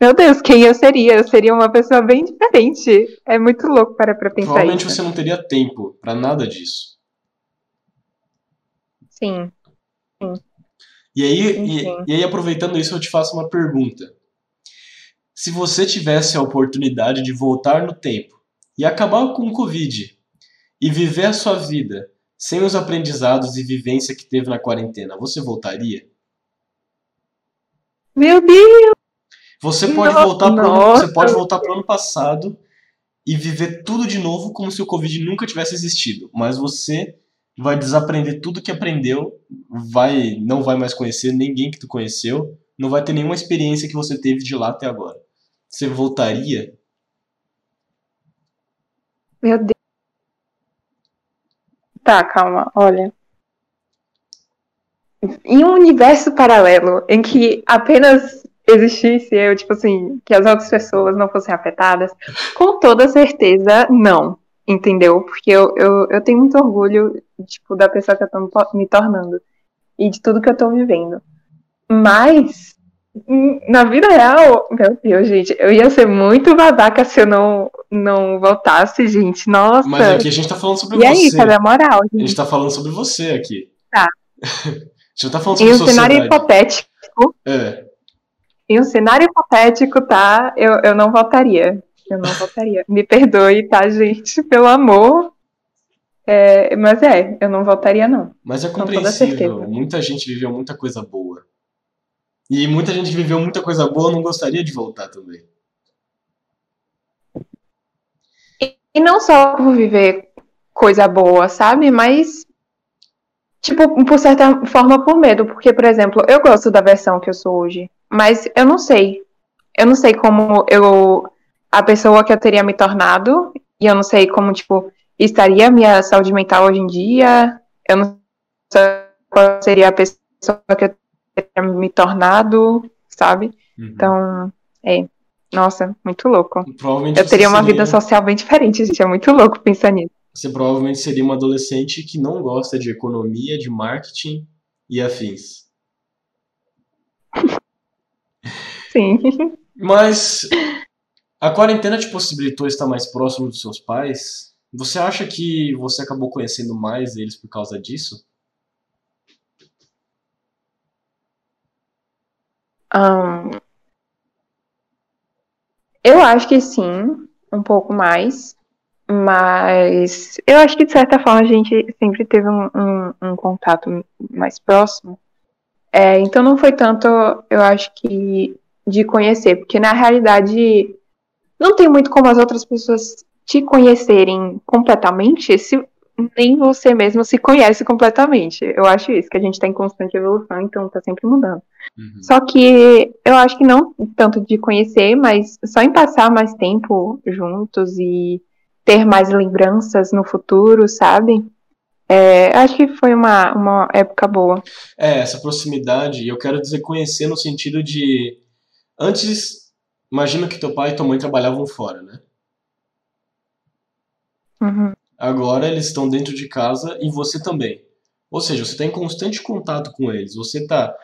meu Deus, quem eu seria? Eu seria uma pessoa bem diferente. É muito louco para pra pensar Provavelmente isso. você não teria tempo pra nada disso. Sim. E aí, e, e aí, aproveitando isso, eu te faço uma pergunta. Se você tivesse a oportunidade de voltar no tempo e acabar com o Covid e viver a sua vida sem os aprendizados e vivência que teve na quarentena, você voltaria? Meu Deus! Você pode No- voltar nossa. você pode voltar pro ano passado e viver tudo de novo como se o Covid nunca tivesse existido, mas você vai desaprender tudo que aprendeu, vai não vai mais conhecer ninguém que tu conheceu, não vai ter nenhuma experiência que você teve de lá até agora. Você voltaria? Meu Deus. Tá, calma, olha. Em um universo paralelo em que apenas existisse eu, tipo assim, que as outras pessoas não fossem afetadas, com toda certeza, não. Entendeu? Porque eu, eu, eu tenho muito orgulho, tipo, da pessoa que eu tô me to- me tornando e de tudo que eu tô vivendo. Mas, na vida real, meu Deus, gente, eu ia ser muito babaca se eu não, não voltasse, gente. Nossa. Mas aqui a gente tá falando sobre E aí, você. cadê a moral, A gente? gente tá falando sobre você aqui. Tá. a gente tá falando Em sobre um cenário sociedade. hipotético, É. em um cenário hipotético, tá? Eu, eu não votaria. Eu não votaria. Me perdoe, tá, gente? Pelo amor. É, mas é, eu não votaria, não. Mas é compreensível. Muita gente viveu muita coisa boa. E muita gente viveu muita coisa boa não gostaria de voltar também. E não só por viver coisa boa, sabe? Mas, tipo, por certa forma, por medo. Porque, por exemplo, eu gosto da versão que eu sou hoje. Mas eu não sei. Eu não sei como eu. A pessoa que eu teria me tornado. E eu não sei como, tipo, estaria a minha saúde mental hoje em dia. Eu não sei qual seria a pessoa que eu me tornado, sabe? Uhum. Então, é. Nossa, muito louco. Eu teria uma seria- vida social bem diferente, gente. É muito louco pensar nisso. Você provavelmente seria uma adolescente que não gosta de economia, de marketing e afins. Sim. Mas a quarentena te possibilitou estar mais próximo dos seus pais? Você acha que você acabou conhecendo mais eles por causa disso? Ahn, eu acho que sim, um pouco mais. Mas eu acho que de certa forma a gente sempre teve um, um- um contato mais próximo. É, então não foi tanto, eu acho que de conhecer, porque na realidade não tem muito como as outras pessoas te conhecerem completamente se nem você mesmo se conhece completamente. Eu acho isso, que a gente está em constante evolução, então tá sempre mudando. Uhum. Só que eu acho que não tanto de conhecer, mas só em passar mais tempo juntos e ter mais lembranças no futuro, sabe? É, acho que foi uma, uma época boa. É, essa proximidade, eu quero dizer conhecer no sentido de. Antes, imagina que teu pai e tua mãe trabalhavam fora, né? Uhum. Agora eles estão dentro de casa e você também. Ou seja, você está em constante contato com eles. Você está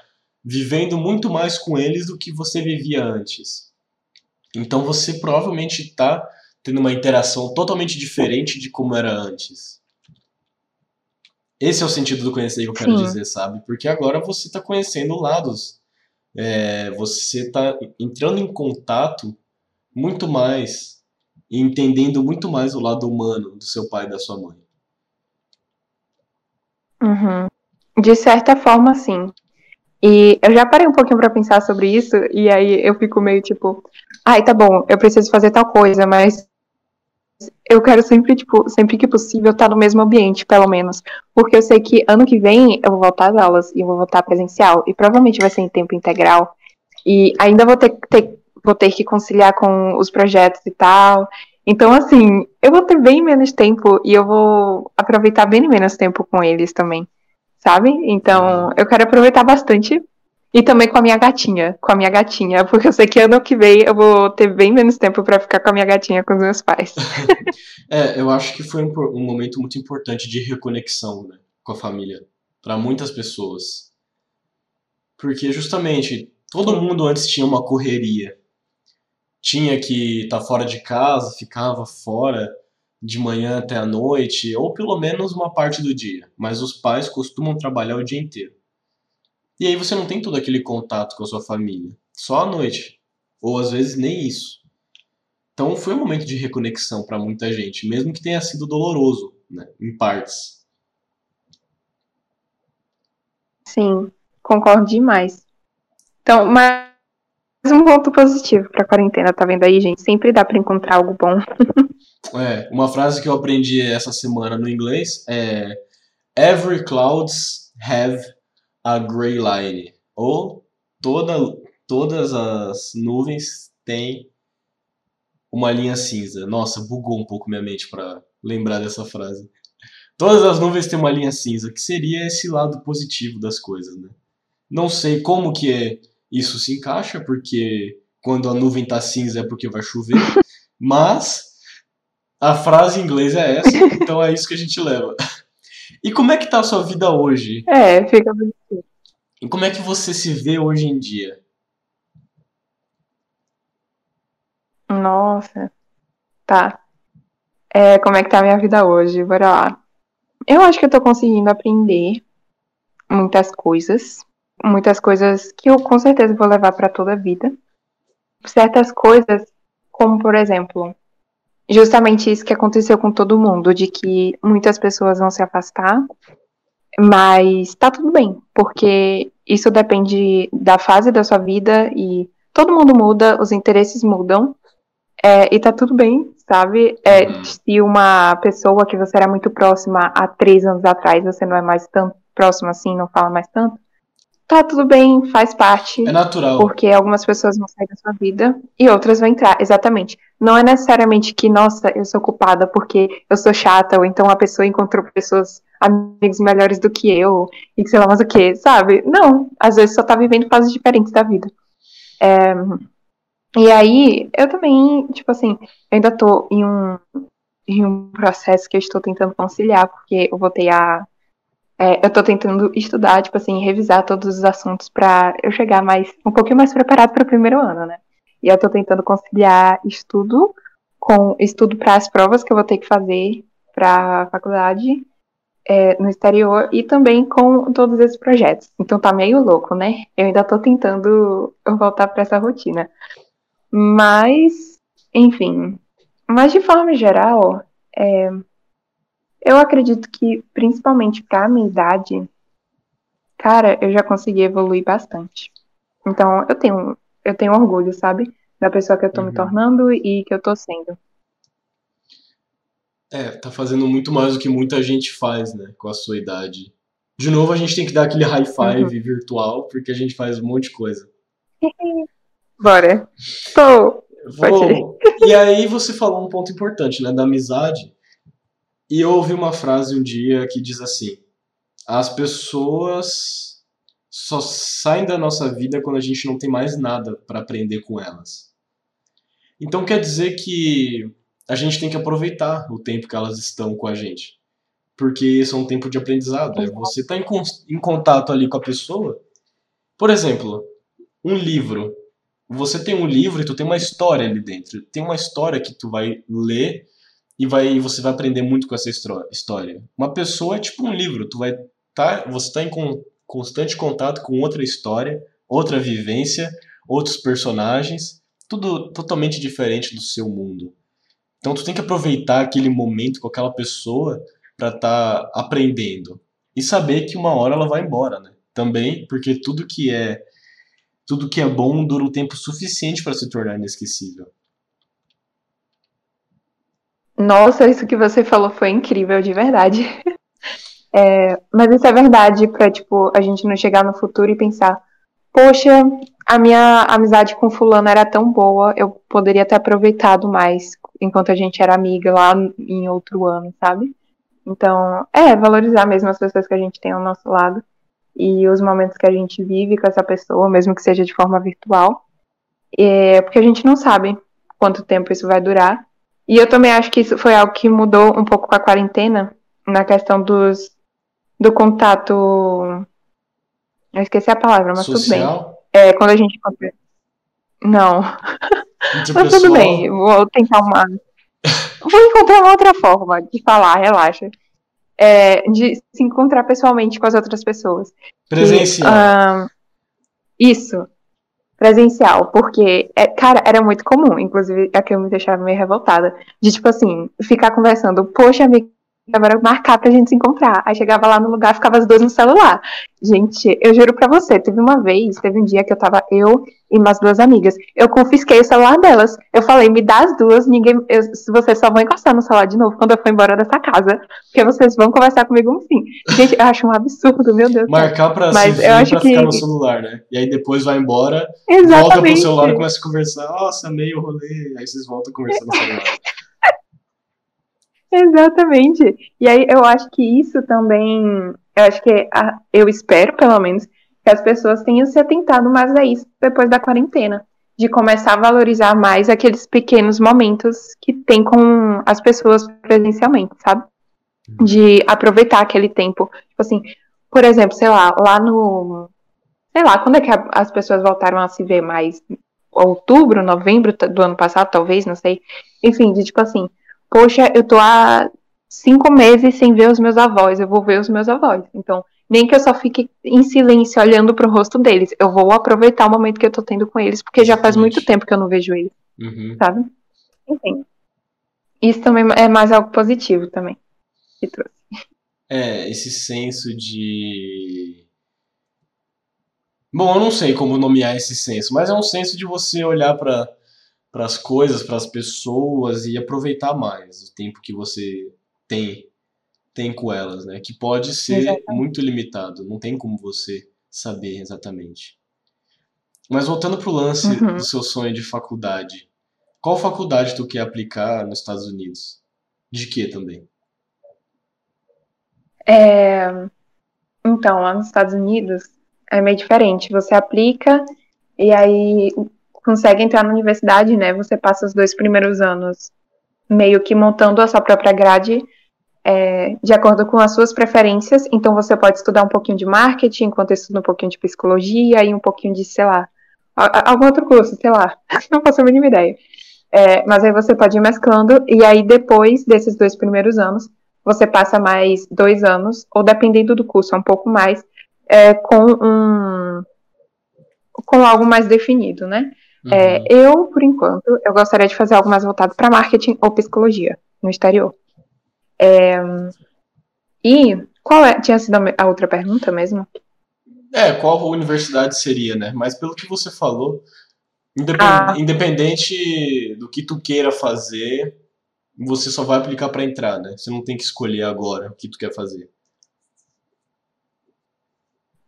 vivendo muito mais com eles do que você vivia antes. Então você provavelmente está tendo uma interação totalmente diferente de como era antes. Esse é o sentido do conhecer que eu quero Sim. dizer, sabe? Porque agora você está conhecendo lados. É, você está entrando em contato muito mais e entendendo muito mais o lado humano do seu pai e da sua mãe. Uhum. De certa forma, sim. E eu já parei um pouquinho para pensar sobre isso, e aí eu fico meio tipo, ai, tá bom, eu preciso fazer tal coisa, mas eu quero sempre, tipo, sempre que possível estar no mesmo ambiente, pelo menos. Porque eu sei que ano que vem eu vou voltar às aulas e eu vou voltar presencial, e provavelmente vai ser em tempo integral. E ainda vou ter, ter, vou ter que conciliar com os projetos e tal. Então, assim, eu vou ter bem menos tempo e eu vou aproveitar bem menos tempo com eles também, sabe? Então, eu quero aproveitar bastante. E também com a minha gatinha, com a minha gatinha, porque eu sei que ano que vem eu vou ter bem menos tempo para ficar com a minha gatinha com os meus pais. é, eu acho que foi um, um momento muito importante de reconexão né, com a família, para muitas pessoas. Porque justamente todo mundo antes tinha uma correria tinha que estar tá fora de casa, ficava fora de manhã até a noite, ou pelo menos uma parte do dia. Mas os pais costumam trabalhar o dia inteiro. E aí você não tem todo aquele contato com a sua família, só à noite, ou às vezes nem isso. Então foi um momento de reconexão para muita gente, mesmo que tenha sido doloroso, né, em partes. Sim, concordo demais. Então, mas um ponto positivo pra quarentena, tá vendo aí, gente? Sempre dá para encontrar algo bom. é, uma frase que eu aprendi essa semana no inglês é Every clouds have a gray line. Ou toda, todas as nuvens têm uma linha cinza. Nossa, bugou um pouco minha mente para lembrar dessa frase. Todas as nuvens têm uma linha cinza, que seria esse lado positivo das coisas, né? Não sei como que é isso se encaixa, porque quando a nuvem tá cinza é porque vai chover, mas a frase em inglês é essa, então é isso que a gente leva. E como é que tá a sua vida hoje? É, fica bonito. E como é que você se vê hoje em dia? Nossa. Tá. É, como é que tá a minha vida hoje? Bora lá. Eu acho que eu tô conseguindo aprender muitas coisas muitas coisas que eu com certeza vou levar para toda a vida. Certas coisas, como por exemplo, justamente isso que aconteceu com todo mundo, de que muitas pessoas vão se afastar, mas tá tudo bem, porque isso depende da fase da sua vida e todo mundo muda, os interesses mudam, é, e tá tudo bem, sabe? É, se uma pessoa que você era muito próxima há três anos atrás, você não é mais tão próximo assim, não fala mais tanto, tá tudo bem, faz parte. É natural. Porque algumas pessoas vão sair da sua vida e outras vão entrar, exatamente. Não é necessariamente que, nossa, eu sou culpada porque eu sou chata, ou então a pessoa encontrou pessoas, amigos melhores do que eu, e sei lá mais o que, sabe? Não, às vezes só tá vivendo fases diferentes da vida. É, e aí, eu também, tipo assim, eu ainda tô em um, em um processo que eu estou tentando conciliar, porque eu voltei a é, eu tô tentando estudar, tipo assim, revisar todos os assuntos para eu chegar mais um pouquinho mais preparado para o primeiro ano, né? E eu tô tentando conciliar estudo com estudo para as provas que eu vou ter que fazer para a faculdade é, no exterior e também com todos esses projetos. Então tá meio louco, né? Eu ainda tô tentando voltar para essa rotina. Mas, enfim. Mas de forma geral, é, eu acredito que, principalmente para minha idade, cara, eu já consegui evoluir bastante. Então, eu tenho, eu tenho orgulho, sabe? Da pessoa que eu tô uhum. me tornando e que eu tô sendo. É, tá fazendo muito mais do que muita gente faz, né, com a sua idade. De novo, a gente tem que dar aquele high five uhum. virtual, porque a gente faz um monte de coisa. Bora. Tô. Vou... E aí você falou um ponto importante, né, da amizade. E eu ouvi uma frase um dia que diz assim: as pessoas só saem da nossa vida quando a gente não tem mais nada para aprender com elas. Então quer dizer que a gente tem que aproveitar o tempo que elas estão com a gente. Porque isso é um tempo de aprendizado. É você está em, em contato ali com a pessoa. Por exemplo, um livro. Você tem um livro e tu tem uma história ali dentro. Tem uma história que tu vai ler e vai você vai aprender muito com essa história. Uma pessoa é tipo um livro, tu vai tá, você está em constante contato com outra história, outra vivência, outros personagens, tudo totalmente diferente do seu mundo. Então tu tem que aproveitar aquele momento com aquela pessoa para estar tá aprendendo. e saber que uma hora ela vai embora, né? Também porque tudo que é tudo que é bom dura um tempo suficiente para se tornar inesquecível. Nossa, isso que você falou foi incrível, de verdade. É, mas isso é verdade para tipo a gente não chegar no futuro e pensar, poxa, a minha amizade com fulano era tão boa, eu poderia ter aproveitado mais enquanto a gente era amiga lá em outro ano, sabe? Então, é valorizar mesmo as pessoas que a gente tem ao nosso lado e os momentos que a gente vive com essa pessoa, mesmo que seja de forma virtual, é, porque a gente não sabe quanto tempo isso vai durar. E eu também acho que isso foi algo que mudou um pouco com a quarentena, na questão dos do contato. Eu esqueci a palavra, mas Social? tudo bem. É, quando a gente Não. mas tudo bem, vou tentar uma. vou encontrar uma outra forma de falar, relaxa. É, de se encontrar pessoalmente com as outras pessoas. Presencial. E, isso. Presencial, porque, é, cara, era muito comum, inclusive, aqui eu me deixava meio revoltada, de tipo assim, ficar conversando, poxa, amiga, agora marcar pra gente se encontrar. Aí chegava lá no lugar, ficava as duas no celular. Gente, eu juro pra você, teve uma vez, teve um dia que eu tava eu e umas duas amigas. Eu confisquei o celular delas. Eu falei, me dá as duas, ninguém. Eu, vocês só vão encostar no celular de novo quando eu for embora dessa casa. Porque vocês vão conversar comigo enfim. Gente, eu acho um absurdo, meu Deus. Marcar pra Mas se eu acho pra que... ficar no celular, né? E aí depois vai embora, Exatamente. volta pro celular e começa a conversar. Nossa, meio rolê. Aí vocês voltam a conversar no celular. Exatamente. E aí eu acho que isso também, eu acho que eu espero, pelo menos, que as pessoas tenham se atentado mais a isso depois da quarentena. De começar a valorizar mais aqueles pequenos momentos que tem com as pessoas presencialmente, sabe? Uhum. De aproveitar aquele tempo. Tipo assim, por exemplo, sei lá, lá no. Sei lá, quando é que as pessoas voltaram a se ver mais? Outubro, novembro do ano passado, talvez, não sei. Enfim, de tipo assim, poxa, eu tô há cinco meses sem ver os meus avós, eu vou ver os meus avós. Então, nem que eu só fique em silêncio olhando pro rosto deles, eu vou aproveitar o momento que eu tô tendo com eles, porque já faz muito tempo que eu não vejo eles, uhum. sabe? Enfim. Isso também é mais algo positivo também que trouxe. É, esse senso de. Bom, eu não sei como nomear esse senso, mas é um senso de você olhar para para as coisas, para as pessoas e aproveitar mais o tempo que você tem tem com elas, né? Que pode ser exatamente. muito limitado, não tem como você saber exatamente. Mas voltando pro lance uhum. do seu sonho de faculdade, qual faculdade tu quer aplicar nos Estados Unidos? De que também? É... Então, lá nos Estados Unidos é meio diferente. Você aplica e aí consegue entrar na universidade, né? Você passa os dois primeiros anos meio que montando a sua própria grade é, de acordo com as suas preferências. Então você pode estudar um pouquinho de marketing, enquanto estuda um pouquinho de psicologia e um pouquinho de, sei lá, algum outro curso, sei lá. Não faço a mínima ideia. É, mas aí você pode ir mesclando, e aí depois desses dois primeiros anos, você passa mais dois anos, ou dependendo do curso, um pouco mais, é, com um com algo mais definido, né? É, uhum. É, eu, por enquanto, eu gostaria de fazer algo mais voltado para marketing ou psicologia no exterior. É, e qual é, tinha sido a outra pergunta mesmo? É, qual universidade seria, né? Mas pelo que você falou, independ, ah. independente do que tu queira fazer, você só vai aplicar para entrar, né? Você não tem que escolher agora o que tu quer fazer.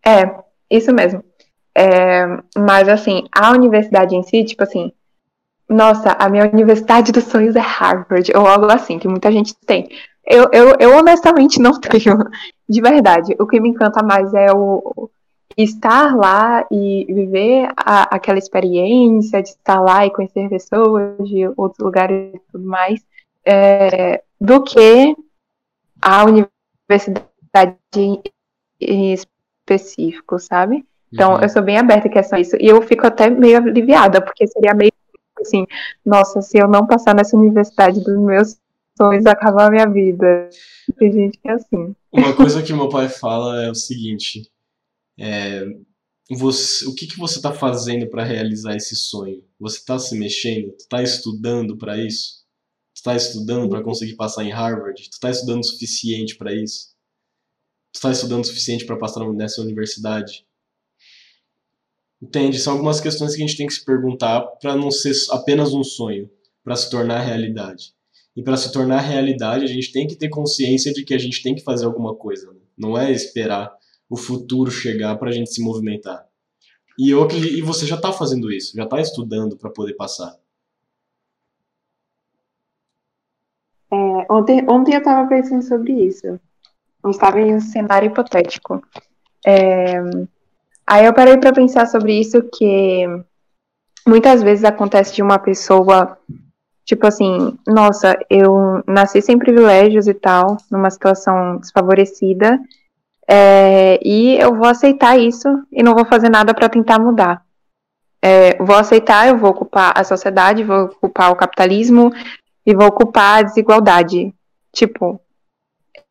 É, isso mesmo. É, mas, assim, a universidade em si, tipo assim, nossa, a minha universidade dos sonhos é Harvard, ou algo assim, que muita gente tem. Eu, eu, eu honestamente não tenho, de verdade. O que me encanta mais é o estar lá e viver a, aquela experiência de estar lá e conhecer pessoas de outros lugares e tudo mais, é, do que a universidade em específico, sabe? Então, uhum. eu sou bem aberta em questão a isso. E eu fico até meio aliviada, porque seria meio assim, nossa, se eu não passar nessa universidade dos meus sonhos, acabar a minha vida. Tem gente que é assim. Uma coisa que meu pai fala é o seguinte: é, você, o que, que você está fazendo para realizar esse sonho? Você está se mexendo? Está estudando para isso? Está estudando para conseguir passar em Harvard? Está estudando o suficiente para isso? está estudando o suficiente para passar nessa universidade? Entende? São algumas questões que a gente tem que se perguntar para não ser apenas um sonho, para se tornar realidade. E para se tornar realidade, a gente tem que ter consciência de que a gente tem que fazer alguma coisa. Né? Não é esperar o futuro chegar para a gente se movimentar. E, eu, e você já está fazendo isso, já está estudando para poder passar. É, ontem, ontem eu estava pensando sobre isso. Eu estava em um cenário hipotético. É, aí eu parei para pensar sobre isso que muitas vezes acontece de uma pessoa tipo assim, nossa, eu nasci sem privilégios e tal, numa situação desfavorecida, é, e eu vou aceitar isso e não vou fazer nada para tentar mudar. É, vou aceitar, eu vou ocupar a sociedade, vou ocupar o capitalismo e vou ocupar a desigualdade. Tipo,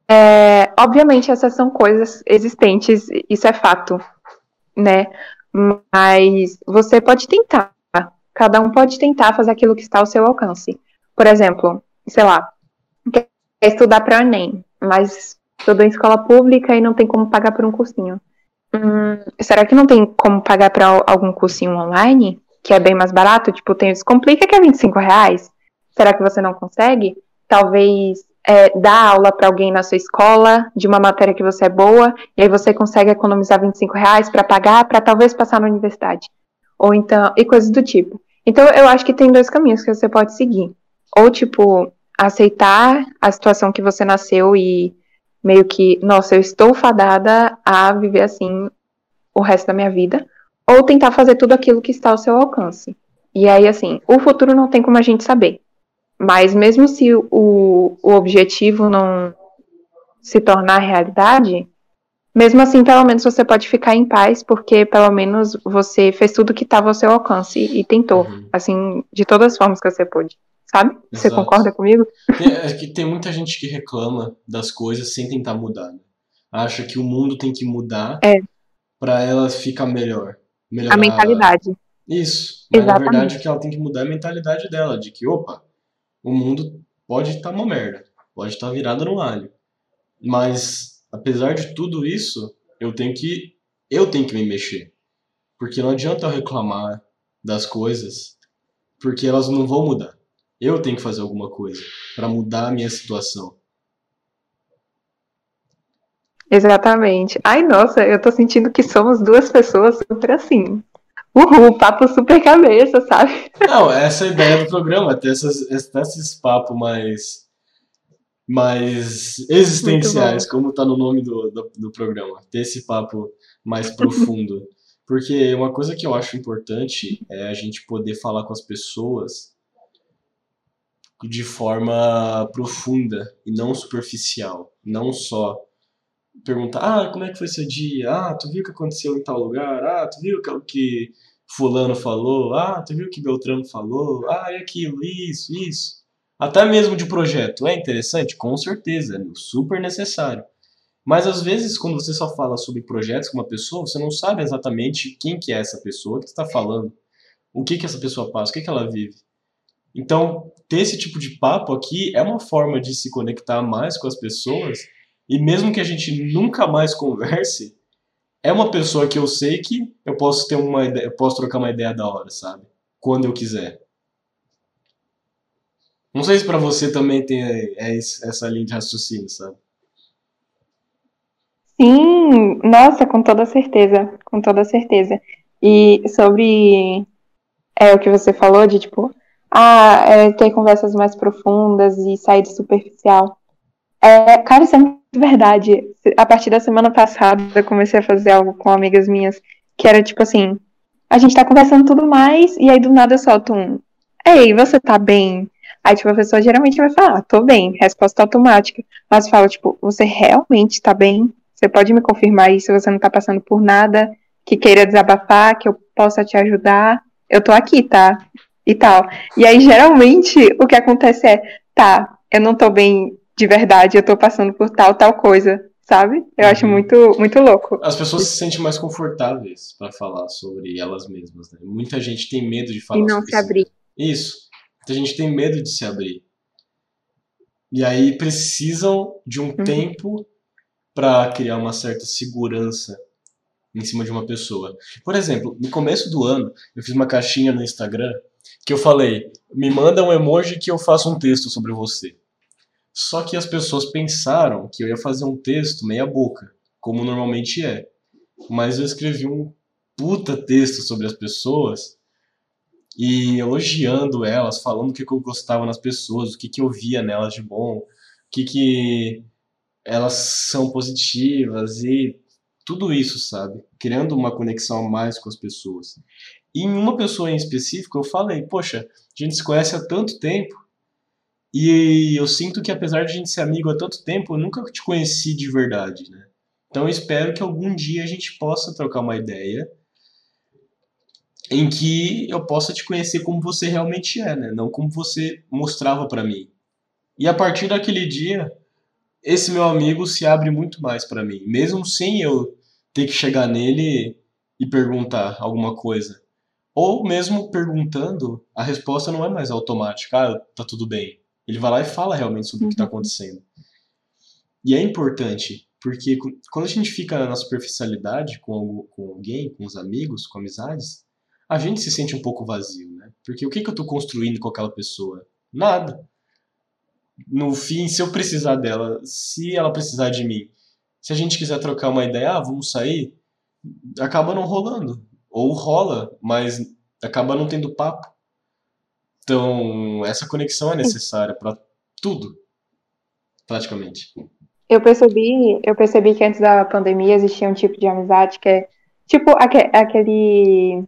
é, obviamente essas são coisas existentes, isso é fato, né? Mas você pode tentar. Cada um pode tentar fazer aquilo que está ao seu alcance. Por exemplo, sei lá, quer estudar para o Enem, mas estudou em escola pública e não tem como pagar por um cursinho. Hum, será que não tem como pagar para algum cursinho online, que é bem mais barato? Tipo, tem o Descomplica que é 25 reais. Será que você não consegue? Talvez é, dar aula para alguém na sua escola de uma matéria que você é boa, e aí você consegue economizar 25 reais para pagar, para talvez passar na universidade. Ou então, e coisas do tipo. Então, eu acho que tem dois caminhos que você pode seguir. Ou, tipo, aceitar a situação que você nasceu e meio que, nossa, eu estou fadada a viver assim o resto da minha vida, ou tentar fazer tudo aquilo que está ao seu alcance. E aí, assim, o futuro não tem como a gente saber. Mas mesmo se o, o objetivo não se tornar realidade, mesmo assim, pelo menos você pode ficar em paz, porque pelo menos você fez tudo que estava ao seu alcance e tentou, uhum. assim, de todas as formas que você pôde sabe? Exato. Você concorda comigo? Tem, é que tem muita gente que reclama das coisas sem tentar mudar. Né? Acha que o mundo tem que mudar é. para ela ficar melhor. Melhorar. A mentalidade. Isso. Mas Exatamente. na verdade o que ela tem que mudar é a mentalidade dela, de que, opa, o mundo pode estar tá uma merda, pode estar tá virado no alho. Mas, apesar de tudo isso, eu tenho que. Eu tenho que me mexer. Porque não adianta eu reclamar das coisas, porque elas não vão mudar. Eu tenho que fazer alguma coisa para mudar a minha situação. Exatamente. Ai, nossa, eu tô sentindo que somos duas pessoas super assim. Uhul, papo super cabeça, sabe? Não, essa é a ideia do programa, ter essas, esses papos mais mais existenciais, como tá no nome do, do, do, programa. Ter esse papo mais profundo. Porque uma coisa que eu acho importante é a gente poder falar com as pessoas de forma profunda e não superficial. Não só perguntar, ah, como é que foi seu dia? Ah, tu viu o que aconteceu em tal lugar? Ah, tu viu o que fulano falou? Ah, tu viu o que Beltrano falou? Ah, e aquilo, isso, isso. Até mesmo de projeto. É interessante? Com certeza, é super necessário. Mas às vezes, quando você só fala sobre projetos com uma pessoa, você não sabe exatamente quem que é essa pessoa que está falando. O que que essa pessoa passa, o que que ela vive. Então, ter esse tipo de papo aqui é uma forma de se conectar mais com as pessoas. E mesmo que a gente nunca mais converse, é uma pessoa que eu sei que eu posso ter uma ideia, eu posso trocar uma ideia da hora, sabe? Quando eu quiser. Não sei se para você também tem é, essa linha de raciocínio, sabe? Sim, nossa, com toda certeza, com toda certeza. E sobre é, o que você falou de tipo, ah, é, ter conversas mais profundas e sair do superficial. É, cara, isso é verdade. A partir da semana passada, eu comecei a fazer algo com amigas minhas que era tipo assim: a gente tá conversando tudo mais, e aí do nada eu solto um: Ei, você tá bem? Aí, tipo, a pessoa geralmente vai falar: ah, tô bem, resposta automática. Mas fala, tipo, você realmente tá bem? Você pode me confirmar isso? Você não tá passando por nada que queira desabafar, que eu possa te ajudar? Eu tô aqui, tá? e tal. E aí, geralmente, o que acontece é, tá, eu não tô bem de verdade, eu tô passando por tal, tal coisa, sabe? Eu uhum. acho muito, muito louco. As pessoas se sentem mais confortáveis para falar sobre elas mesmas, né? Muita gente tem medo de falar E não se abrir. Isso. Muita gente tem medo de se abrir. E aí precisam de um uhum. tempo para criar uma certa segurança em cima de uma pessoa. Por exemplo, no começo do ano, eu fiz uma caixinha no Instagram que eu falei: me manda um emoji que eu faça um texto sobre você. Só que as pessoas pensaram que eu ia fazer um texto meia boca, como normalmente é. Mas eu escrevi um puta texto sobre as pessoas e elogiando elas, falando o que, eu gostava nas pessoas, o que, que eu via nelas de bom, o que, que elas são positivas e tudo isso, sabe? Criando uma conexão a mais com as pessoas. E em uma pessoa em específico eu falei, poxa, a gente se conhece há tanto tempo e eu sinto que apesar de a gente ser amigo há tanto tempo, eu nunca te conheci de verdade, né? Então eu espero que algum dia a gente possa trocar uma ideia em que eu possa te conhecer como você realmente é, né? Não como você mostrava para mim. E a partir daquele dia, esse meu amigo se abre muito mais para mim, mesmo sem eu ter que chegar nele e perguntar alguma coisa. Ou mesmo perguntando, a resposta não é mais automática, ah, tá tudo bem. Ele vai lá e fala realmente sobre o que está uhum. acontecendo. E é importante, porque quando a gente fica na superficialidade com, com alguém, com os amigos, com amizades, a gente se sente um pouco vazio, né? Porque o que, que eu estou construindo com aquela pessoa? Nada. No fim, se eu precisar dela, se ela precisar de mim, se a gente quiser trocar uma ideia, ah, vamos sair, acaba não rolando. Ou rola, mas acaba não tendo papo. Então, essa conexão é necessária para tudo, praticamente. Eu percebi, eu percebi que antes da pandemia existia um tipo de amizade que é tipo aquele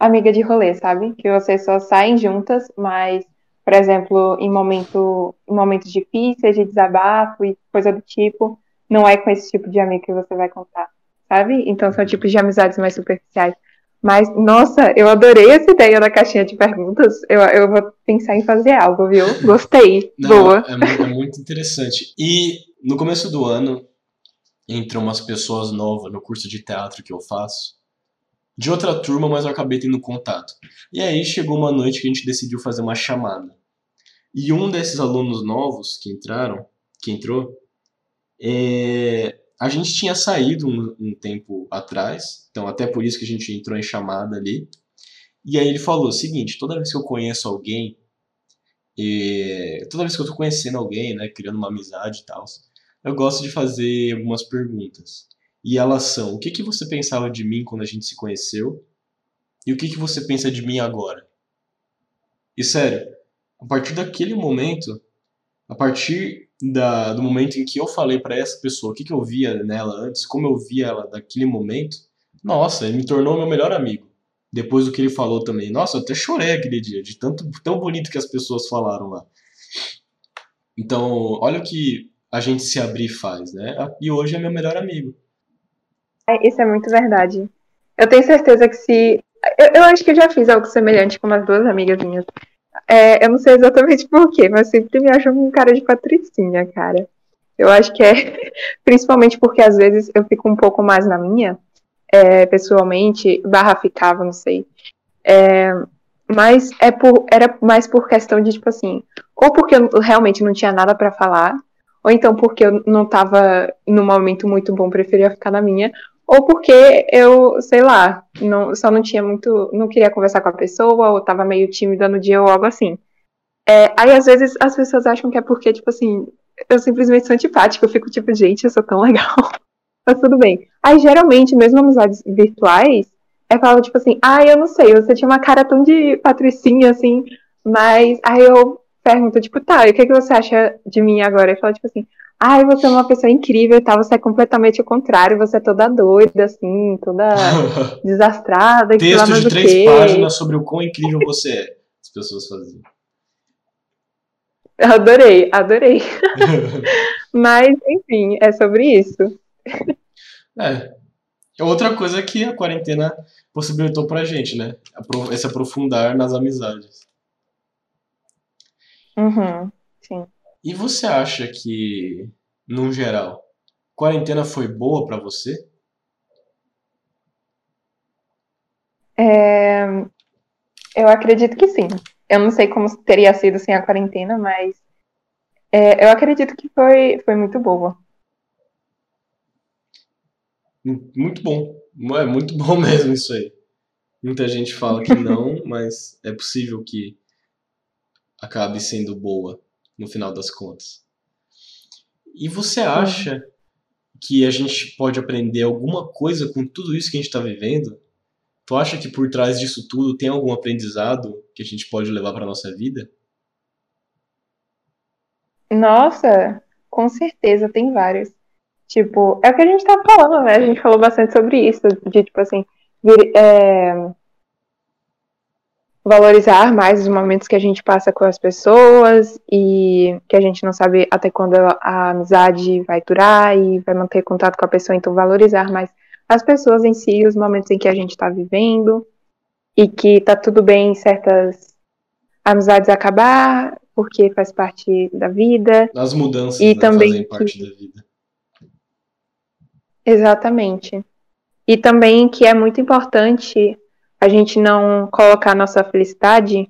amiga de rolê, sabe? Que vocês só saem juntas, mas, por exemplo, em, momento, em momentos difíceis, de desabafo e coisa do tipo, não é com esse tipo de amigo que você vai contar, sabe? Então são tipos de amizades mais superficiais. Mas, nossa, eu adorei essa ideia da caixinha de perguntas. Eu, eu vou pensar em fazer algo, viu? Gostei. Não, Boa. É, é muito interessante. E no começo do ano, entre umas pessoas novas no curso de teatro que eu faço, de outra turma, mas eu acabei tendo contato. E aí chegou uma noite que a gente decidiu fazer uma chamada. E um desses alunos novos que entraram, que entrou, é... a gente tinha saído um, um, tempo atrás, então até por isso que a gente entrou em chamada ali. E aí ele falou o seguinte: toda vez que eu conheço alguém, é... toda vez que eu tô conhecendo alguém, né, criando uma amizade e tal, eu gosto de fazer algumas perguntas. E elas são: o que, que você pensava de mim quando a gente se conheceu? E o que, que você pensa de mim agora? E sério, a partir daquele momento, a partir da, do momento em que eu falei para essa pessoa o que, que eu via nela antes, como eu via ela daquele momento, nossa, ele me tornou meu melhor amigo. Depois do que ele falou também. Nossa, eu até chorei aquele dia, de tanto tão bonito que as pessoas falaram lá. Então, olha o que a gente se abrir faz, né? E hoje é meu melhor amigo. É, isso é muito verdade. Eu tenho certeza que se. Eu, eu acho que eu já fiz algo semelhante com umas duas amigas minhas. É, eu não sei exatamente porquê, mas sempre me acham um cara de patricinha, cara. Eu acho que é principalmente porque às vezes eu fico um pouco mais na minha, é, pessoalmente, barra ficava, não sei. É, mas é por, era mais por questão de, tipo assim, ou porque eu realmente não tinha nada para falar, ou então porque eu não tava num momento muito bom, preferia ficar na minha, ou porque eu, sei lá, não, só não tinha muito, não queria conversar com a pessoa, ou tava meio tímida no dia ou algo assim. É, aí às vezes as pessoas acham que é porque, tipo assim, eu simplesmente sou antipática, eu fico tipo, gente, eu sou tão legal. Mas tudo bem. Aí geralmente, mesmo amizades virtuais, é falado tipo assim, ah, eu não sei, você tinha uma cara tão de patricinha, assim, mas aí eu pergunto, tipo, tá, e o que, que você acha de mim agora? E fala, tipo assim, ai, você é uma pessoa incrível e tal, você é completamente o contrário, você é toda doida, assim, toda desastrada. Texto de três páginas sobre o quão incrível você é, as pessoas faziam. Adorei, adorei. Mas, enfim, é sobre isso. É. Outra coisa que a quarentena possibilitou pra gente, né? Esse aprofundar nas amizades. Uhum, sim. E você acha que, no geral, quarentena foi boa para você? É, eu acredito que sim. Eu não sei como teria sido sem a quarentena, mas é, eu acredito que foi, foi muito boa. Muito bom. É muito bom mesmo isso aí. Muita gente fala que não, mas é possível que acabe sendo boa no final das contas. E você acha que a gente pode aprender alguma coisa com tudo isso que a gente está vivendo? Tu acha que por trás disso tudo tem algum aprendizado que a gente pode levar para nossa vida? Nossa, com certeza tem vários. Tipo, é o que a gente tá falando, né? A gente falou bastante sobre isso, de tipo assim, vir, é, valorizar mais os momentos que a gente passa com as pessoas e que a gente não sabe até quando a amizade vai durar e vai manter contato com a pessoa, então valorizar mais as pessoas em si, os momentos em que a gente está vivendo e que tá tudo bem certas amizades acabar, porque faz parte da vida. As mudanças e né, também fazem parte da vida. Exatamente. E também que é muito importante a gente não colocar a nossa felicidade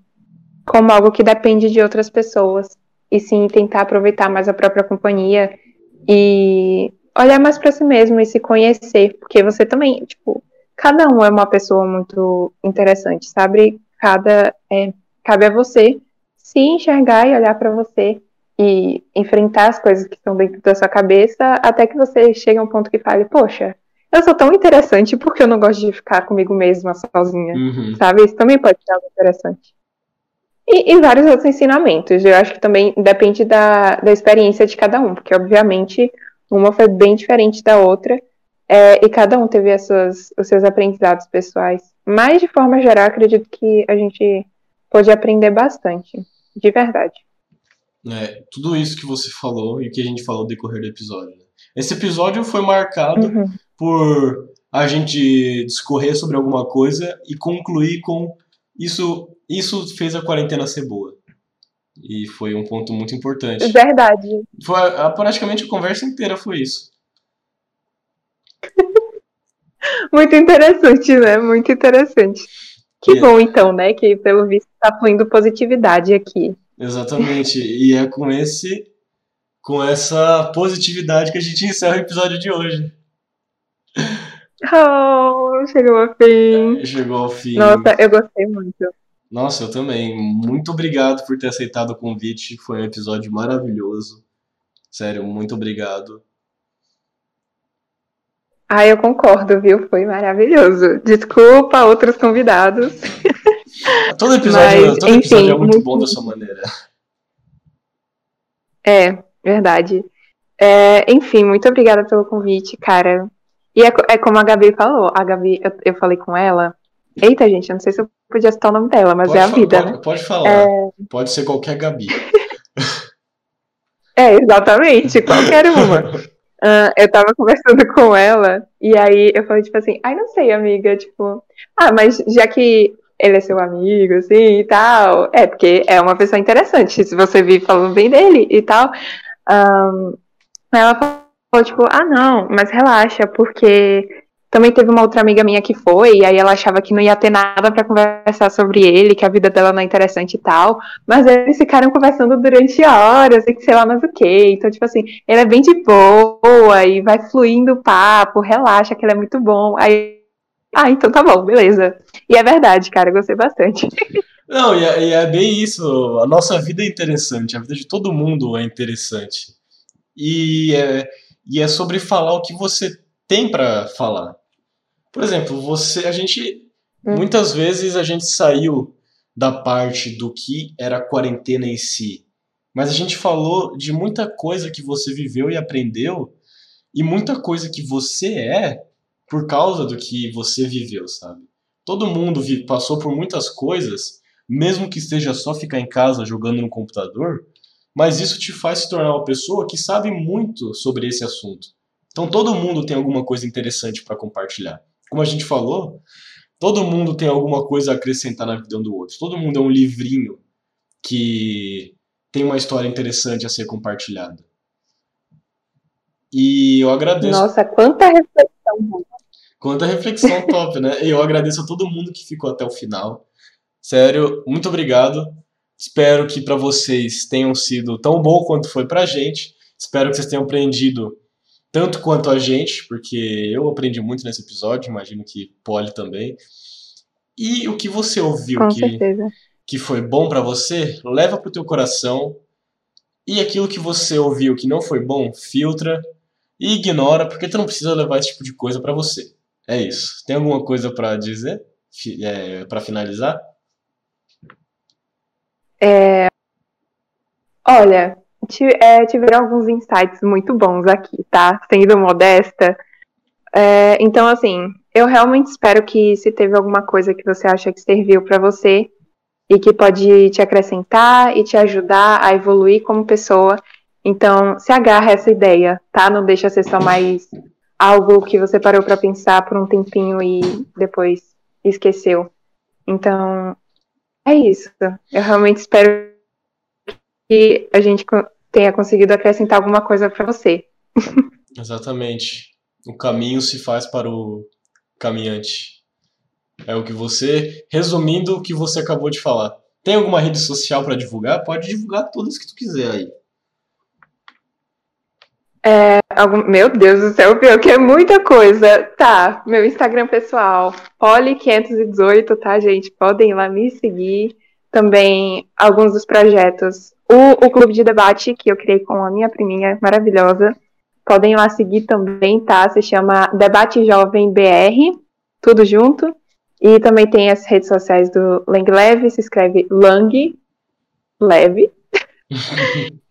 como algo que depende de outras pessoas, e sim tentar aproveitar mais a própria companhia e olhar mais para si mesmo e se conhecer, porque você também, tipo, cada um é uma pessoa muito interessante, sabe? Cada é, cabe a você se enxergar e olhar para você e enfrentar as coisas que estão dentro da sua cabeça até que você chegue a um ponto que fale, poxa, eu sou tão interessante porque eu não gosto de ficar comigo mesma sozinha, uhum. sabe? Isso também pode ser algo interessante. E, e, vários outros ensinamentos. Eu acho que também depende da, da experiência de cada um, porque obviamente uma foi bem diferente da outra é, e cada um teve as suas, os seus aprendizados pessoais. Mas de forma geral, acredito que a gente pode aprender bastante, de verdade. É, tudo isso que você falou e que a gente falou no decorrer do episódio. Né? Esse episódio foi marcado uhum por a gente discorrer sobre alguma coisa e concluir com isso, isso fez a quarentena ser boa. E foi um ponto muito importante. Verdade. Foi, a, praticamente a conversa inteira foi isso. muito interessante, né? Muito interessante. Que e bom, então, né? Que pelo visto está fluindo positividade aqui. Exatamente. E é com esse com essa positividade que a gente encerra o episódio de hoje. Oh, chegou ao fim. Chegou ao fim. Nossa, eu gostei muito. Nossa, eu também. Muito obrigado por ter aceitado o convite. Foi um episódio maravilhoso. Sério, muito obrigado. Ah, eu concordo, viu? Foi maravilhoso. Desculpa outros convidados. Todo episódio, Mas, todo enfim, episódio é muito, muito bom dessa maneira. É, verdade. É, enfim, muito obrigada pelo convite, cara. E é, é como a Gabi falou. A Gabi, eu, eu, falei com ela. Eita, gente, eu não sei se eu podia citar o nome dela, mas pode é a vida, pode, né? Pode falar. É... Pode ser qualquer Gabi. é, exatamente, qualquer uma. Uh, eu tava conversando com ela, e aí eu falei, tipo assim, ai, não sei, amiga, tipo, ah, mas já que ele é seu amigo, assim, e tal, é, porque é uma pessoa interessante, se você vir falando bem dele e tal. Um, ela falou, tipo, ah, não, mas relaxa, porque também teve uma outra amiga minha que foi, e aí ela achava que não ia ter nada para conversar sobre ele, que a vida dela não é interessante e tal. Mas eles ficaram conversando durante horas, e sei lá mais o que. Então, tipo assim, ele é bem de boa e vai fluindo o papo, relaxa, que ele é muito bom. Aí, ah, então tá bom, beleza. E é verdade, cara, eu gostei bastante. Não, e é, e é bem isso. A nossa vida é interessante, a vida de todo mundo é interessante. E é e é sobre falar o que você tem para falar. Por exemplo, você, a gente hum. muitas vezes a gente saiu da parte do que era a quarentena em si, mas a gente falou de muita coisa que você viveu e aprendeu e muita coisa que você é por causa do que você viveu, sabe? Todo mundo passou por muitas coisas, mesmo que esteja só ficar em casa jogando no computador, mas isso te faz se tornar uma pessoa que sabe muito sobre esse assunto. Então todo mundo tem alguma coisa interessante para compartilhar. Como a gente falou, todo mundo tem alguma coisa a acrescentar na vida um do outro. Todo mundo é um livrinho que tem uma história interessante a ser compartilhada. E eu agradeço. Nossa, quanta reflexão. Quanta reflexão top, né? Eu agradeço a todo mundo que ficou até o final. Sério, muito obrigado. Espero que para vocês tenham sido tão bom quanto foi pra gente. Espero que vocês tenham aprendido tanto quanto a gente, porque eu aprendi muito nesse episódio, imagino que Polly também. E o que você ouviu Com que, certeza. que foi bom para você, leva pro teu coração. E aquilo que você ouviu que não foi bom, filtra e ignora, porque tu não precisa levar esse tipo de coisa para você. É isso. Tem alguma coisa para dizer? É, para finalizar? Olha, ti- é, tiveram alguns insights muito bons aqui, tá? Sendo modesta. É, então, assim, eu realmente espero que se teve alguma coisa que você acha que serviu pra você e que pode te acrescentar e te ajudar a evoluir como pessoa, então se agarra essa ideia, tá? Não deixa ser só mais algo que você parou pra pensar por um tempinho e depois esqueceu. Então, é isso. Eu realmente espero que a gente tenha conseguido acrescentar alguma coisa pra você. Exatamente. O caminho se faz para o caminhante. É o que você, resumindo o que você acabou de falar. Tem alguma rede social para divulgar? Pode divulgar todas que tu quiser aí. Algum- Meu Deus do céu, pior que é muita coisa. Tá, meu Instagram pessoal, Poli518, tá, gente? Podem ir lá me seguir. Também alguns dos projetos. O, o Clube de Debate, que eu criei com a minha priminha maravilhosa. Podem ir lá seguir também, tá? Se chama Debate Jovem BR, tudo junto. E também tem as redes sociais do Lang Leve, se escreve Lang Leve.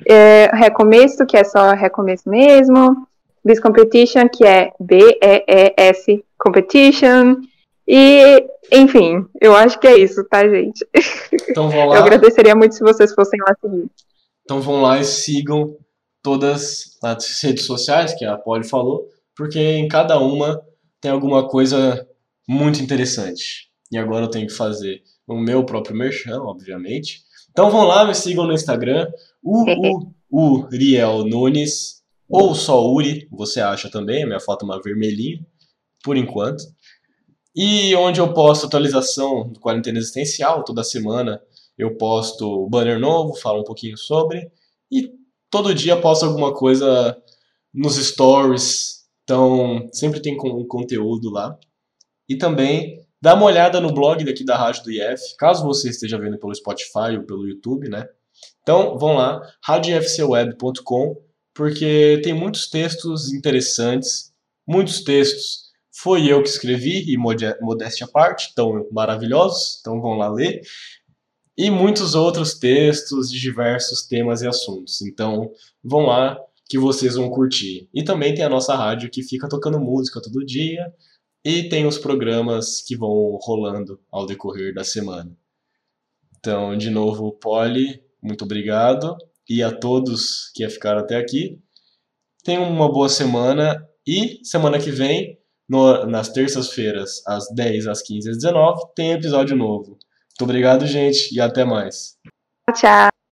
É, recomeço, que é só recomeço mesmo. This Competition, que é B-E-E-S Competition. E, enfim, eu acho que é isso, tá, gente? Então vão Eu lá, agradeceria muito se vocês fossem lá seguir. então vão lá e sigam todas as redes sociais que a Polly falou, porque em cada uma tem alguma coisa muito interessante. E agora eu tenho que fazer o meu próprio merchan, obviamente. Então vão lá, me sigam no Instagram, o, o, o Riel Nunes, ou só Uri, você acha também, a minha foto é uma vermelhinha, por enquanto. E onde eu posto atualização do Quarentena Existencial, toda semana eu posto banner novo, falo um pouquinho sobre, e todo dia posto alguma coisa nos stories, então sempre tem con- conteúdo lá. E também dá uma olhada no blog daqui da Rádio do IF, caso você esteja vendo pelo Spotify ou pelo YouTube, né? Então vão lá, radiofcweb.com, porque tem muitos textos interessantes, muitos textos foi eu que escrevi, e modéstia à parte, tão maravilhosos, então vão lá ler. E muitos outros textos de diversos temas e assuntos. Então vão lá que vocês vão curtir. E também tem a nossa rádio que fica tocando música todo dia. E tem os programas que vão rolando ao decorrer da semana. Então, de novo, Polly, muito obrigado. E a todos que ficaram até aqui. Tenham uma boa semana. E semana que vem, no- nas terças-feiras, às 10, às 15 às 19, tem episódio novo. Muito obrigado, gente, e até mais. Tchau.